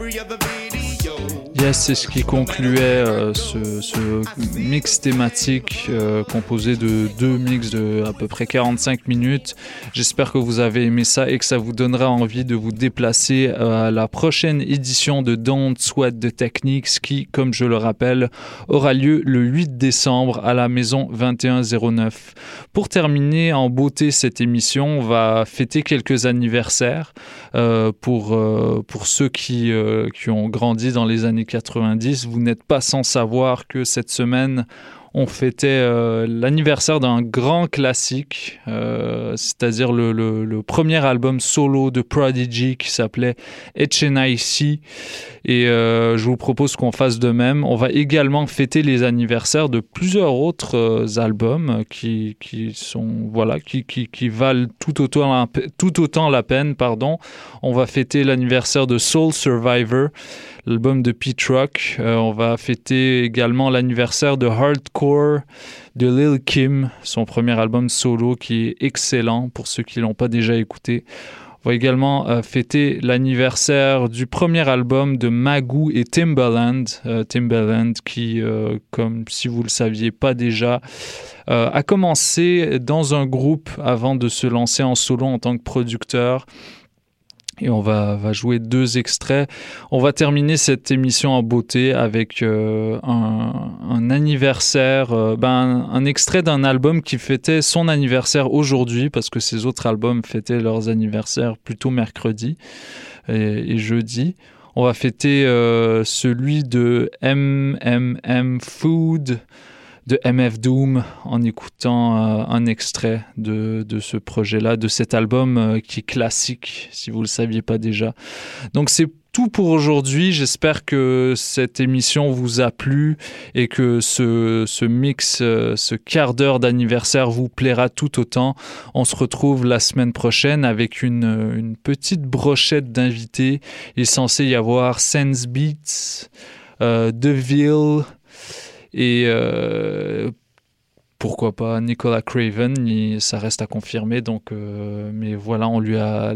Every other video. Yes, c'est ce qui concluait euh, ce, mix thématique euh, composé de deux mix de à peu près 45 minutes. J'espère que vous avez aimé ça et que ça vous donnera envie de vous déplacer euh, à la prochaine édition de Don't Sweat the Techniques qui, comme je le rappelle, aura lieu le 8 décembre à la maison 2109. Pour terminer en beauté cette émission, on va fêter quelques anniversaires pour, pour ceux qui, qui ont grandi dans les années 90. Vous n'êtes pas sans savoir que cette semaine, on fêtait euh, l'anniversaire d'un grand classique, euh, c'est-à-dire le, premier album solo de Prodigy qui s'appelait Echenaici. Et euh, je vous propose qu'on fasse de même. On va également fêter les anniversaires de plusieurs autres albums qui, sont voilà qui, valent tout autant la, tout autant la peine. Pardon. On va fêter l'anniversaire de Soul Survivor l'album de Pete Rock. Euh, on va fêter également l'anniversaire de Hardcore de Lil Kim, son premier album solo qui est excellent pour ceux qui l'ont pas déjà écouté. On va également euh, fêter l'anniversaire du premier album de Magoo et Timbaland. Euh, Timbaland qui, euh, comme si vous le saviez pas déjà, a commencé dans un groupe avant de se lancer en solo en tant que producteur. Et on va, jouer deux extraits. On va terminer cette émission en beauté avec euh, un, anniversaire, euh, ben, un, extrait d'un album qui fêtait son anniversaire aujourd'hui, parce que ses autres albums fêtaient leurs anniversaires plutôt mercredi et, et jeudi. On va fêter euh, celui de MMM Food de MF Doom en écoutant euh, un extrait de, de ce projet-là, de cet album euh, qui est classique, si vous ne le saviez pas déjà. Donc c'est tout pour aujourd'hui. J'espère que cette émission vous a plu et que ce, ce mix, euh, ce quart d'heure d'anniversaire vous plaira tout autant. On se retrouve la semaine prochaine avec une, une petite brochette d'invités. Il est censé y avoir Sense Beats, Deville, et euh, pourquoi pas Nicolas Craven, ça reste à confirmer. Donc, euh, mais voilà, on lui a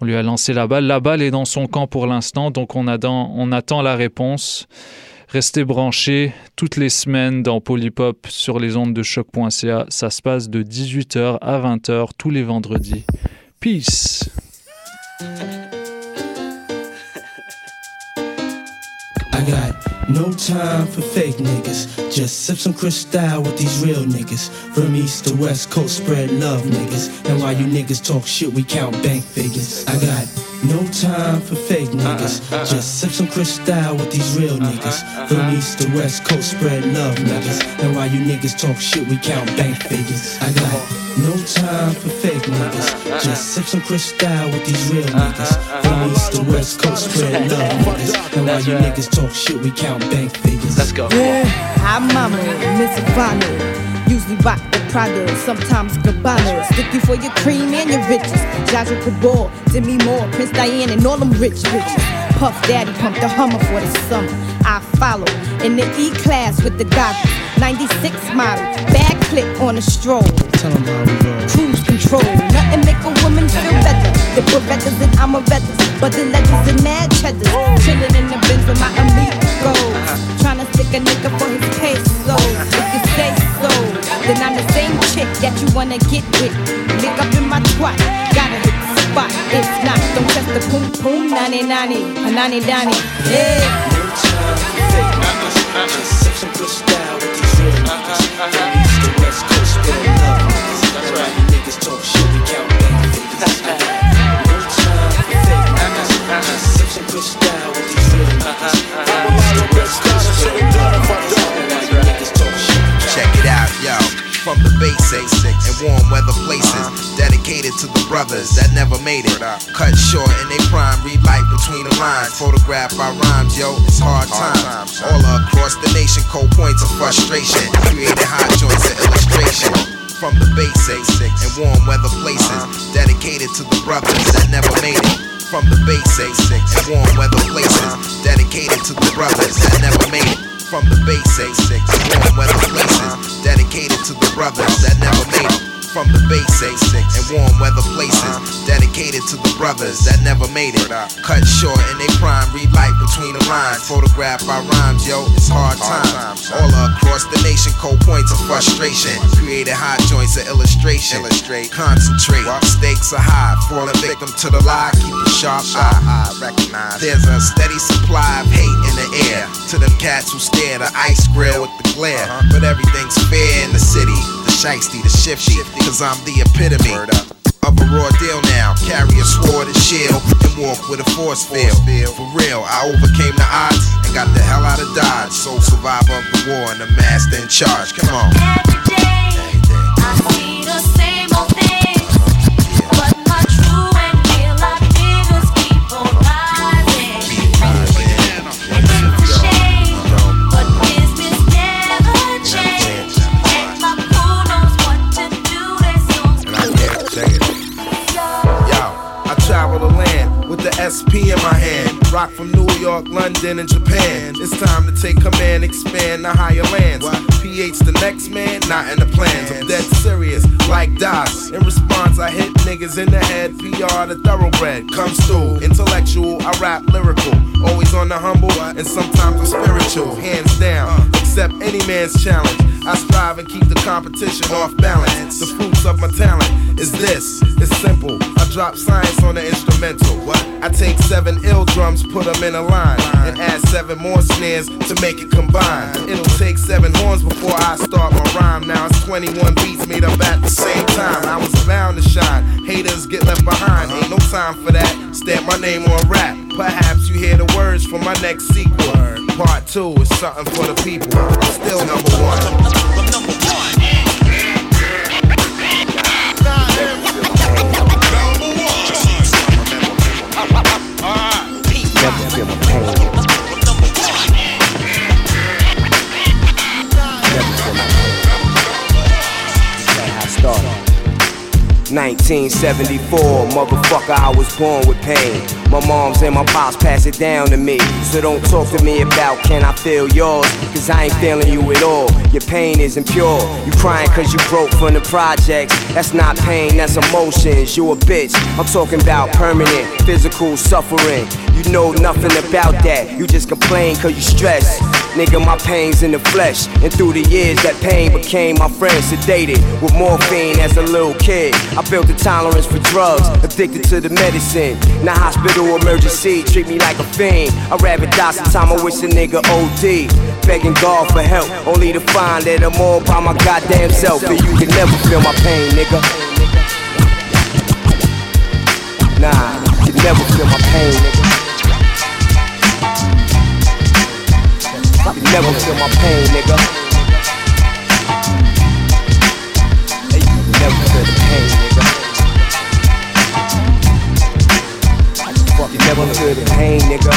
on lui a lancé la balle. La balle est dans son camp pour l'instant, donc on, attend- on attend la réponse. Restez branchés toutes les semaines dans Polypop sur les ondes de choc.ca. Ça se passe de 18h à 20h tous les vendredis. Peace. No time for fake niggas. Just sip some crystal with these real niggas. From east to west coast, spread love niggas. And while you niggas talk shit, we count bank figures. I got no time for fake niggas. Just sip some crystal with these real niggas. From east to west coast, spread love niggas. And while you niggas talk shit, we count bank figures. I got no time for fake niggas. Just sip some crystal with these real niggas. From east to west coast, spread love niggas. And while you niggas talk shit, we count bank figures. Let's go. Yeah, I'm Mama, Miss Ivana. Usually rock the Prada, sometimes Gabbana. Stick you for your cream and your riches. Jaja Cabal, Demi Moore, Prince Diane, and all them rich bitches. Puff Daddy pumped the Hummer for the summer. I follow in the E class with the goggles. 96 model, bad click on a stroll. Cruise control, nothing make a woman feel better. The Berettas and I'm a veteran, but the legends and mad cheddars. Chillin' in the Benz with my amigos. Tryna stick a nigga for his pesos. If you say so, then I'm the same chick that you wanna get with. Lick up in my twat, gotta hit the spot. If not, don't test the boom boom, nani nani, a nani dani. Yeah. Some good style with. That's you niggas talk shit, we count figures. Basics and warm weather places, dedicated to the brothers that never made it. Cut short in they prime, read between the lines. Photograph by rhymes, yo, it's hard times. All across the nation, cold points of frustration. Created hot joints of illustration. From the basics and warm weather places, dedicated to the brothers that never made it. From the basics and warm weather places, dedicated to the brothers that never made it from the basics. Warm weather places dedicated to the brothers that never made it. From the basics and warm weather places dedicated to the brothers that never made it. Cut short in they prime, read life between the lines. Photographed by rhymes, yo, it's hard times. All across the nation, cold points of frustration. Created hot joints of illustration. Illustrate, concentrate. Stakes are high, falling victim to the lie. Keep a sharp eye. Recognize there's a steady supply of hate in the air. To them cats who stare the ice grill with the glare. Uh-huh. But everything's fair in the city. The shiesty, the shifty. Cause I'm the epitome of a raw deal now. Carry a sword and shield and walk with a force field. For real, I overcame the odds and got the hell out of Dodge. Sole survivor of the war and the master in charge. Come on. SP in my hand. Rock from New York, London, and Japan. It's time to take command, expand the higher lands. PH the next man, not in the plans. I'm dead serious, like DOS. In response, I hit niggas in the head. PR the thoroughbred comes through. Intellectual, I rap lyrical. Always on the humble, and sometimes I'm spiritual. Hands down, accept any man's challenge. I strive and keep the competition off balance. The fruits of my talent is this. It's simple. I drop science on the instrumental. What? I take seven ill drums, put them in a line, and add seven more snares to make it combine. It'll take seven horns before I start my rhyme. Now it's 21 beats made up at the same time. I was bound to shine. Haters get left behind. Ain't no time for that. Stamp my name on rap. Perhaps you hear the words from my next sequel. Part two is something for the people. Still number one. Never feel my pain. Started. 1974, motherfucker, I was born with pain. My moms and my pops pass it down to me. So don't talk to me about can I feel yours? Cause I ain't feeling you at all. Your pain isn't pure. You crying cause you broke from the projects. That's not pain, that's emotions. You a bitch. I'm talking about permanent physical suffering. You know nothing about that. You just complain cause you stressed. Nigga, my pain's in the flesh. And through the years, that pain became my friend. Sedated with morphine as a little kid. I built a tolerance for drugs, addicted to the medicine. Now, hospital emergency, treat me like a fiend. I rather die sometime, I wish a nigga OD. Begging God for help, only to find that I'm all by my goddamn self. And you can never feel my pain, nigga. Nah, you can never feel my pain, nigga. You never feel my pain, nigga. You never feel the pain, never feel the pain, nigga.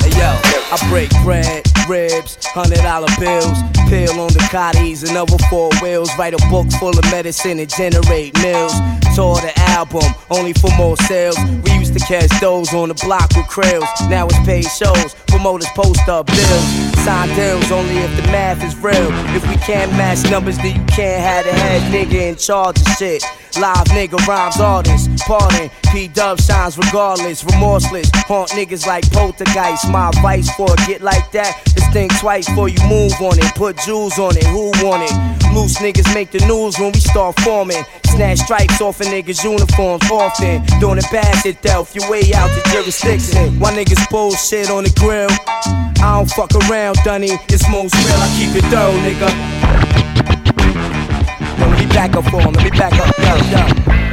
Hey yo, I break bread ribs, hundred dollar bills. Pill on the cotties, another four wheels. Write a book full of medicine and generate mills. Tour the album, only for more sales. We used to catch those on the block with krills. Now it's paid shows, promoters post up bills. Sign deals only if the math is real. If we can't match numbers, then you can't have the head nigga in charge of shit. Live nigga rhymes artists, pardon. P Dub shines regardless, remorseless. Haunt niggas like poltergeist. My advice for a get like that think twice before you move on it. Put jewels on it, who want it? Loose niggas make the news when we start forming. Snatch stripes off a niggas' uniforms often. Doing it past it, Delph, you way out the jurisdiction. Why niggas bullshit on the grill? I don't fuck around, Dunny. It's most real, I keep it thorough, nigga. Let me back up for him, let me back up, yo, yo.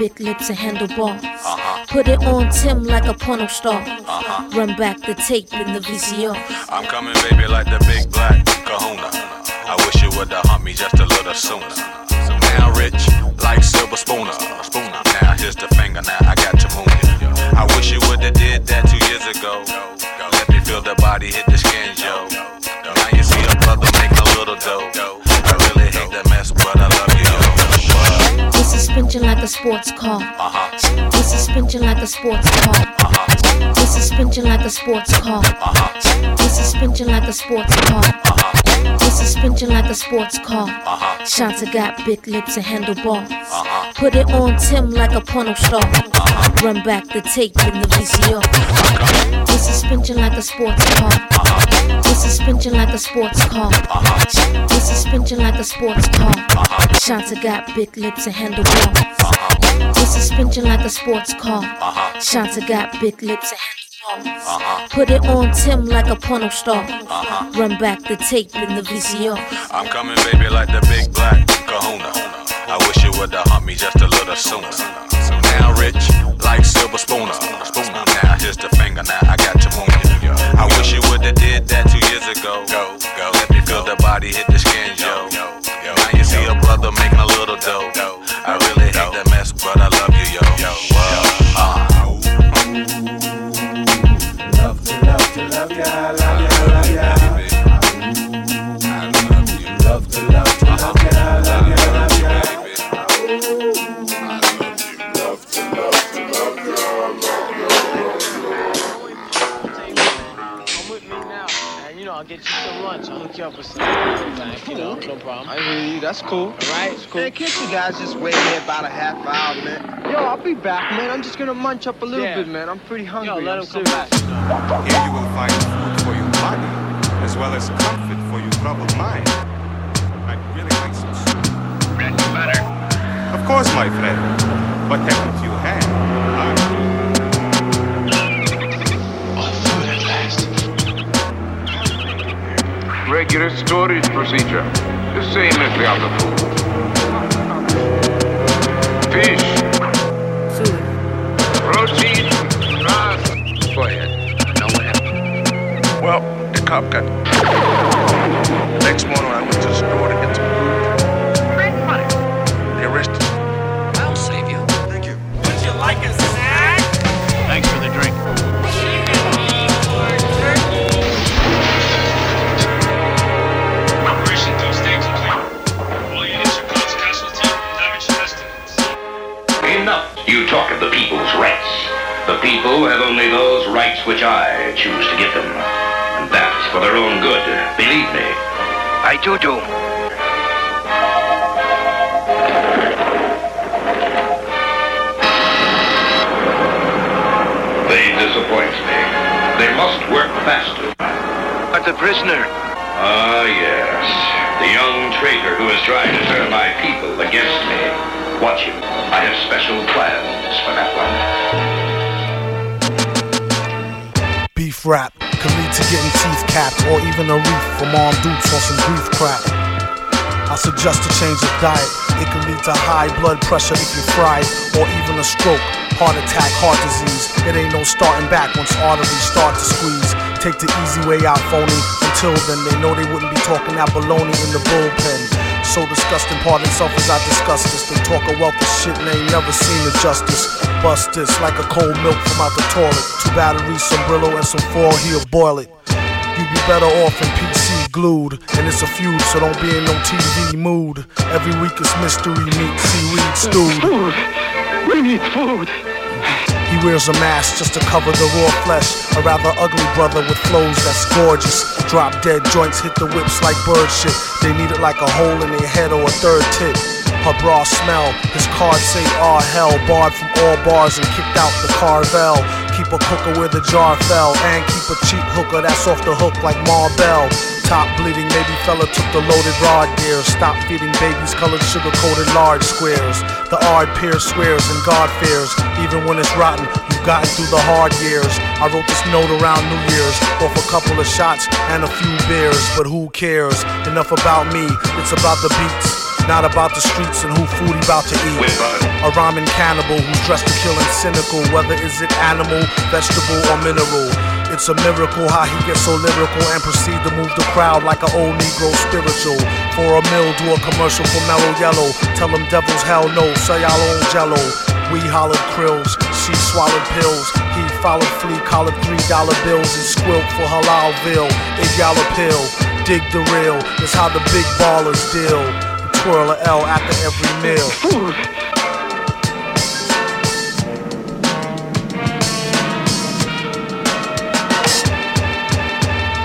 Big lips and handlebars. Uh-huh. Put it on Tim like a porno star. Uh-huh. Run back the tape in the VCR. I'm coming, baby, like the big black kahuna. I wish you would have humped me just a little sooner. So now rich, like silver spooner. Spooner. Now here's the finger, now I got your moon. I wish you would have did that two years ago. Let me feel the body hit the skin, sports car. This suspension like a sports car. This suspension like a sports car. This suspension like a sports car. This suspension like a sports car. Shanta got big lips and handlebars. Put it on Tim like a porno star. Run back the tape in the VCR. This suspension like a sports car. This suspension like a sports car. This suspension like a sports car. Shanta got big lips and handlebars. This suspension like a sports car. Uh-huh. Shanta got big lips and handlebars. Uh-huh. Put it on Tim like a porno star. Uh-huh. Run back the tape in the VCR. I'm coming, baby, like the big black kahuna. I wish you would have humped me just a little sooner. So now rich, like silver spooner. Spooner. Now here's the finger, now I got your moon. I wish you would have did that two years ago. Go, go. Let me feel the body hit the skin, yo. Now you see a brother making a little dough. I really hate that mess, but I love you, yo. yo. You up with some. Like, you know, no problem. I hear you. That's cool. All right, it's cool. Man, can't you guys just wait here about a half hour, man? Yo, I'll be back, man. I'm just gonna munch up a little Yeah. bit, man. I'm pretty hungry. Yo, let I'm him come serious. Here you will find food for your body, as well as comfort for your troubled mind. I'd really like some soup. Bread and butter. Of course, my friend. But haven't you had? Regular storage procedure. The same as the other food. Fish. Food. Protein. Grass. Quiet. Now what happened? Well, the cop got. The next morning I went to the store to get dudes on some grief crap. I suggest a change of diet. It can lead to high blood pressure if you fry or even a stroke, heart attack, heart disease. It ain't no starting back once arteries start to squeeze. Take the easy way out, phony. Until then, they know they wouldn't be talking that baloney in the bullpen. So disgusting, pardon self as I discuss this. They talk a wealth of shit and they ain't never seen the justice. Bust this like a cold milk from out the toilet. Two batteries, some Brillo, and some foil, he'll boil it. Better off in PC glued. And it's a feud, so don't be in no TV mood. Every week it's mystery meat, seaweed stewed. Food. We need food. He wears a mask just to cover the raw flesh. A rather ugly brother with flows that's gorgeous. Drop dead joints hit the whips like bird shit. They need it like a hole in their head or a third tip. Her bra smell, his cards say ah hell. Barred from all bars and kicked out the Carvel. Keep a cooker where the jar fell. And keep a cheap hooker that's off the hook like Marbell. Top bleeding, maybe fella took the loaded rod gear. Stop feeding babies colored sugar coated large squares. The ard peer swears and God fears. Even when it's rotten, you've gotten through the hard years. I wrote this note around New Year's. Off a couple of shots and a few beers. But who cares? Enough about me, it's about the beats. Not about the streets and who food he about to eat. A rhyming cannibal who's dressed to kill and cynical, whether is it animal, vegetable, or mineral. It's a miracle how he gets so lyrical and proceed to move the crowd like an old Negro spiritual. For a mill, do a commercial for Mellow Yellow. Tell them devils hell no, sell y'all own jello. We hollered krills, she swallowed pills. He followed flea collared three dollar bills and squilt for Halalville. It y'all a pill, dig the real. It's how the big ballers deal. Twirl a L after every meal.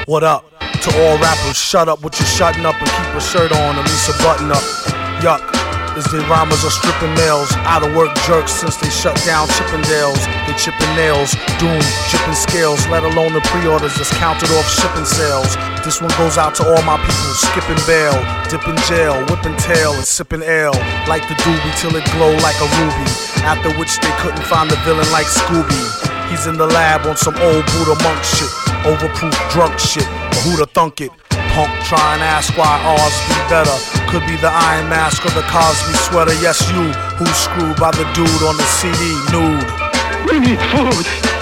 What up? To all rappers, shut up with your shutting up and keep a shirt on, at least a button up. Yuck. Is the rhymers are stripping males, out of work jerks since they shut down Chippendales. They chipping nails, doom, chipping scales, let alone the pre-orders that's counted off shipping sales. This one goes out to all my people, skipping bail, dipping jail, whipping tail and sipping ale, like the doobie till it glow like a ruby. After which they couldn't find the villain like Scooby. He's in the lab on some old Buddha monk shit, overproof drunk shit, but who'da thunk it? Punk try and ask why ours be better. Could be the iron mask or the Cosby sweater. Yes, you who's screwed by the dude on the CD nude. We need food.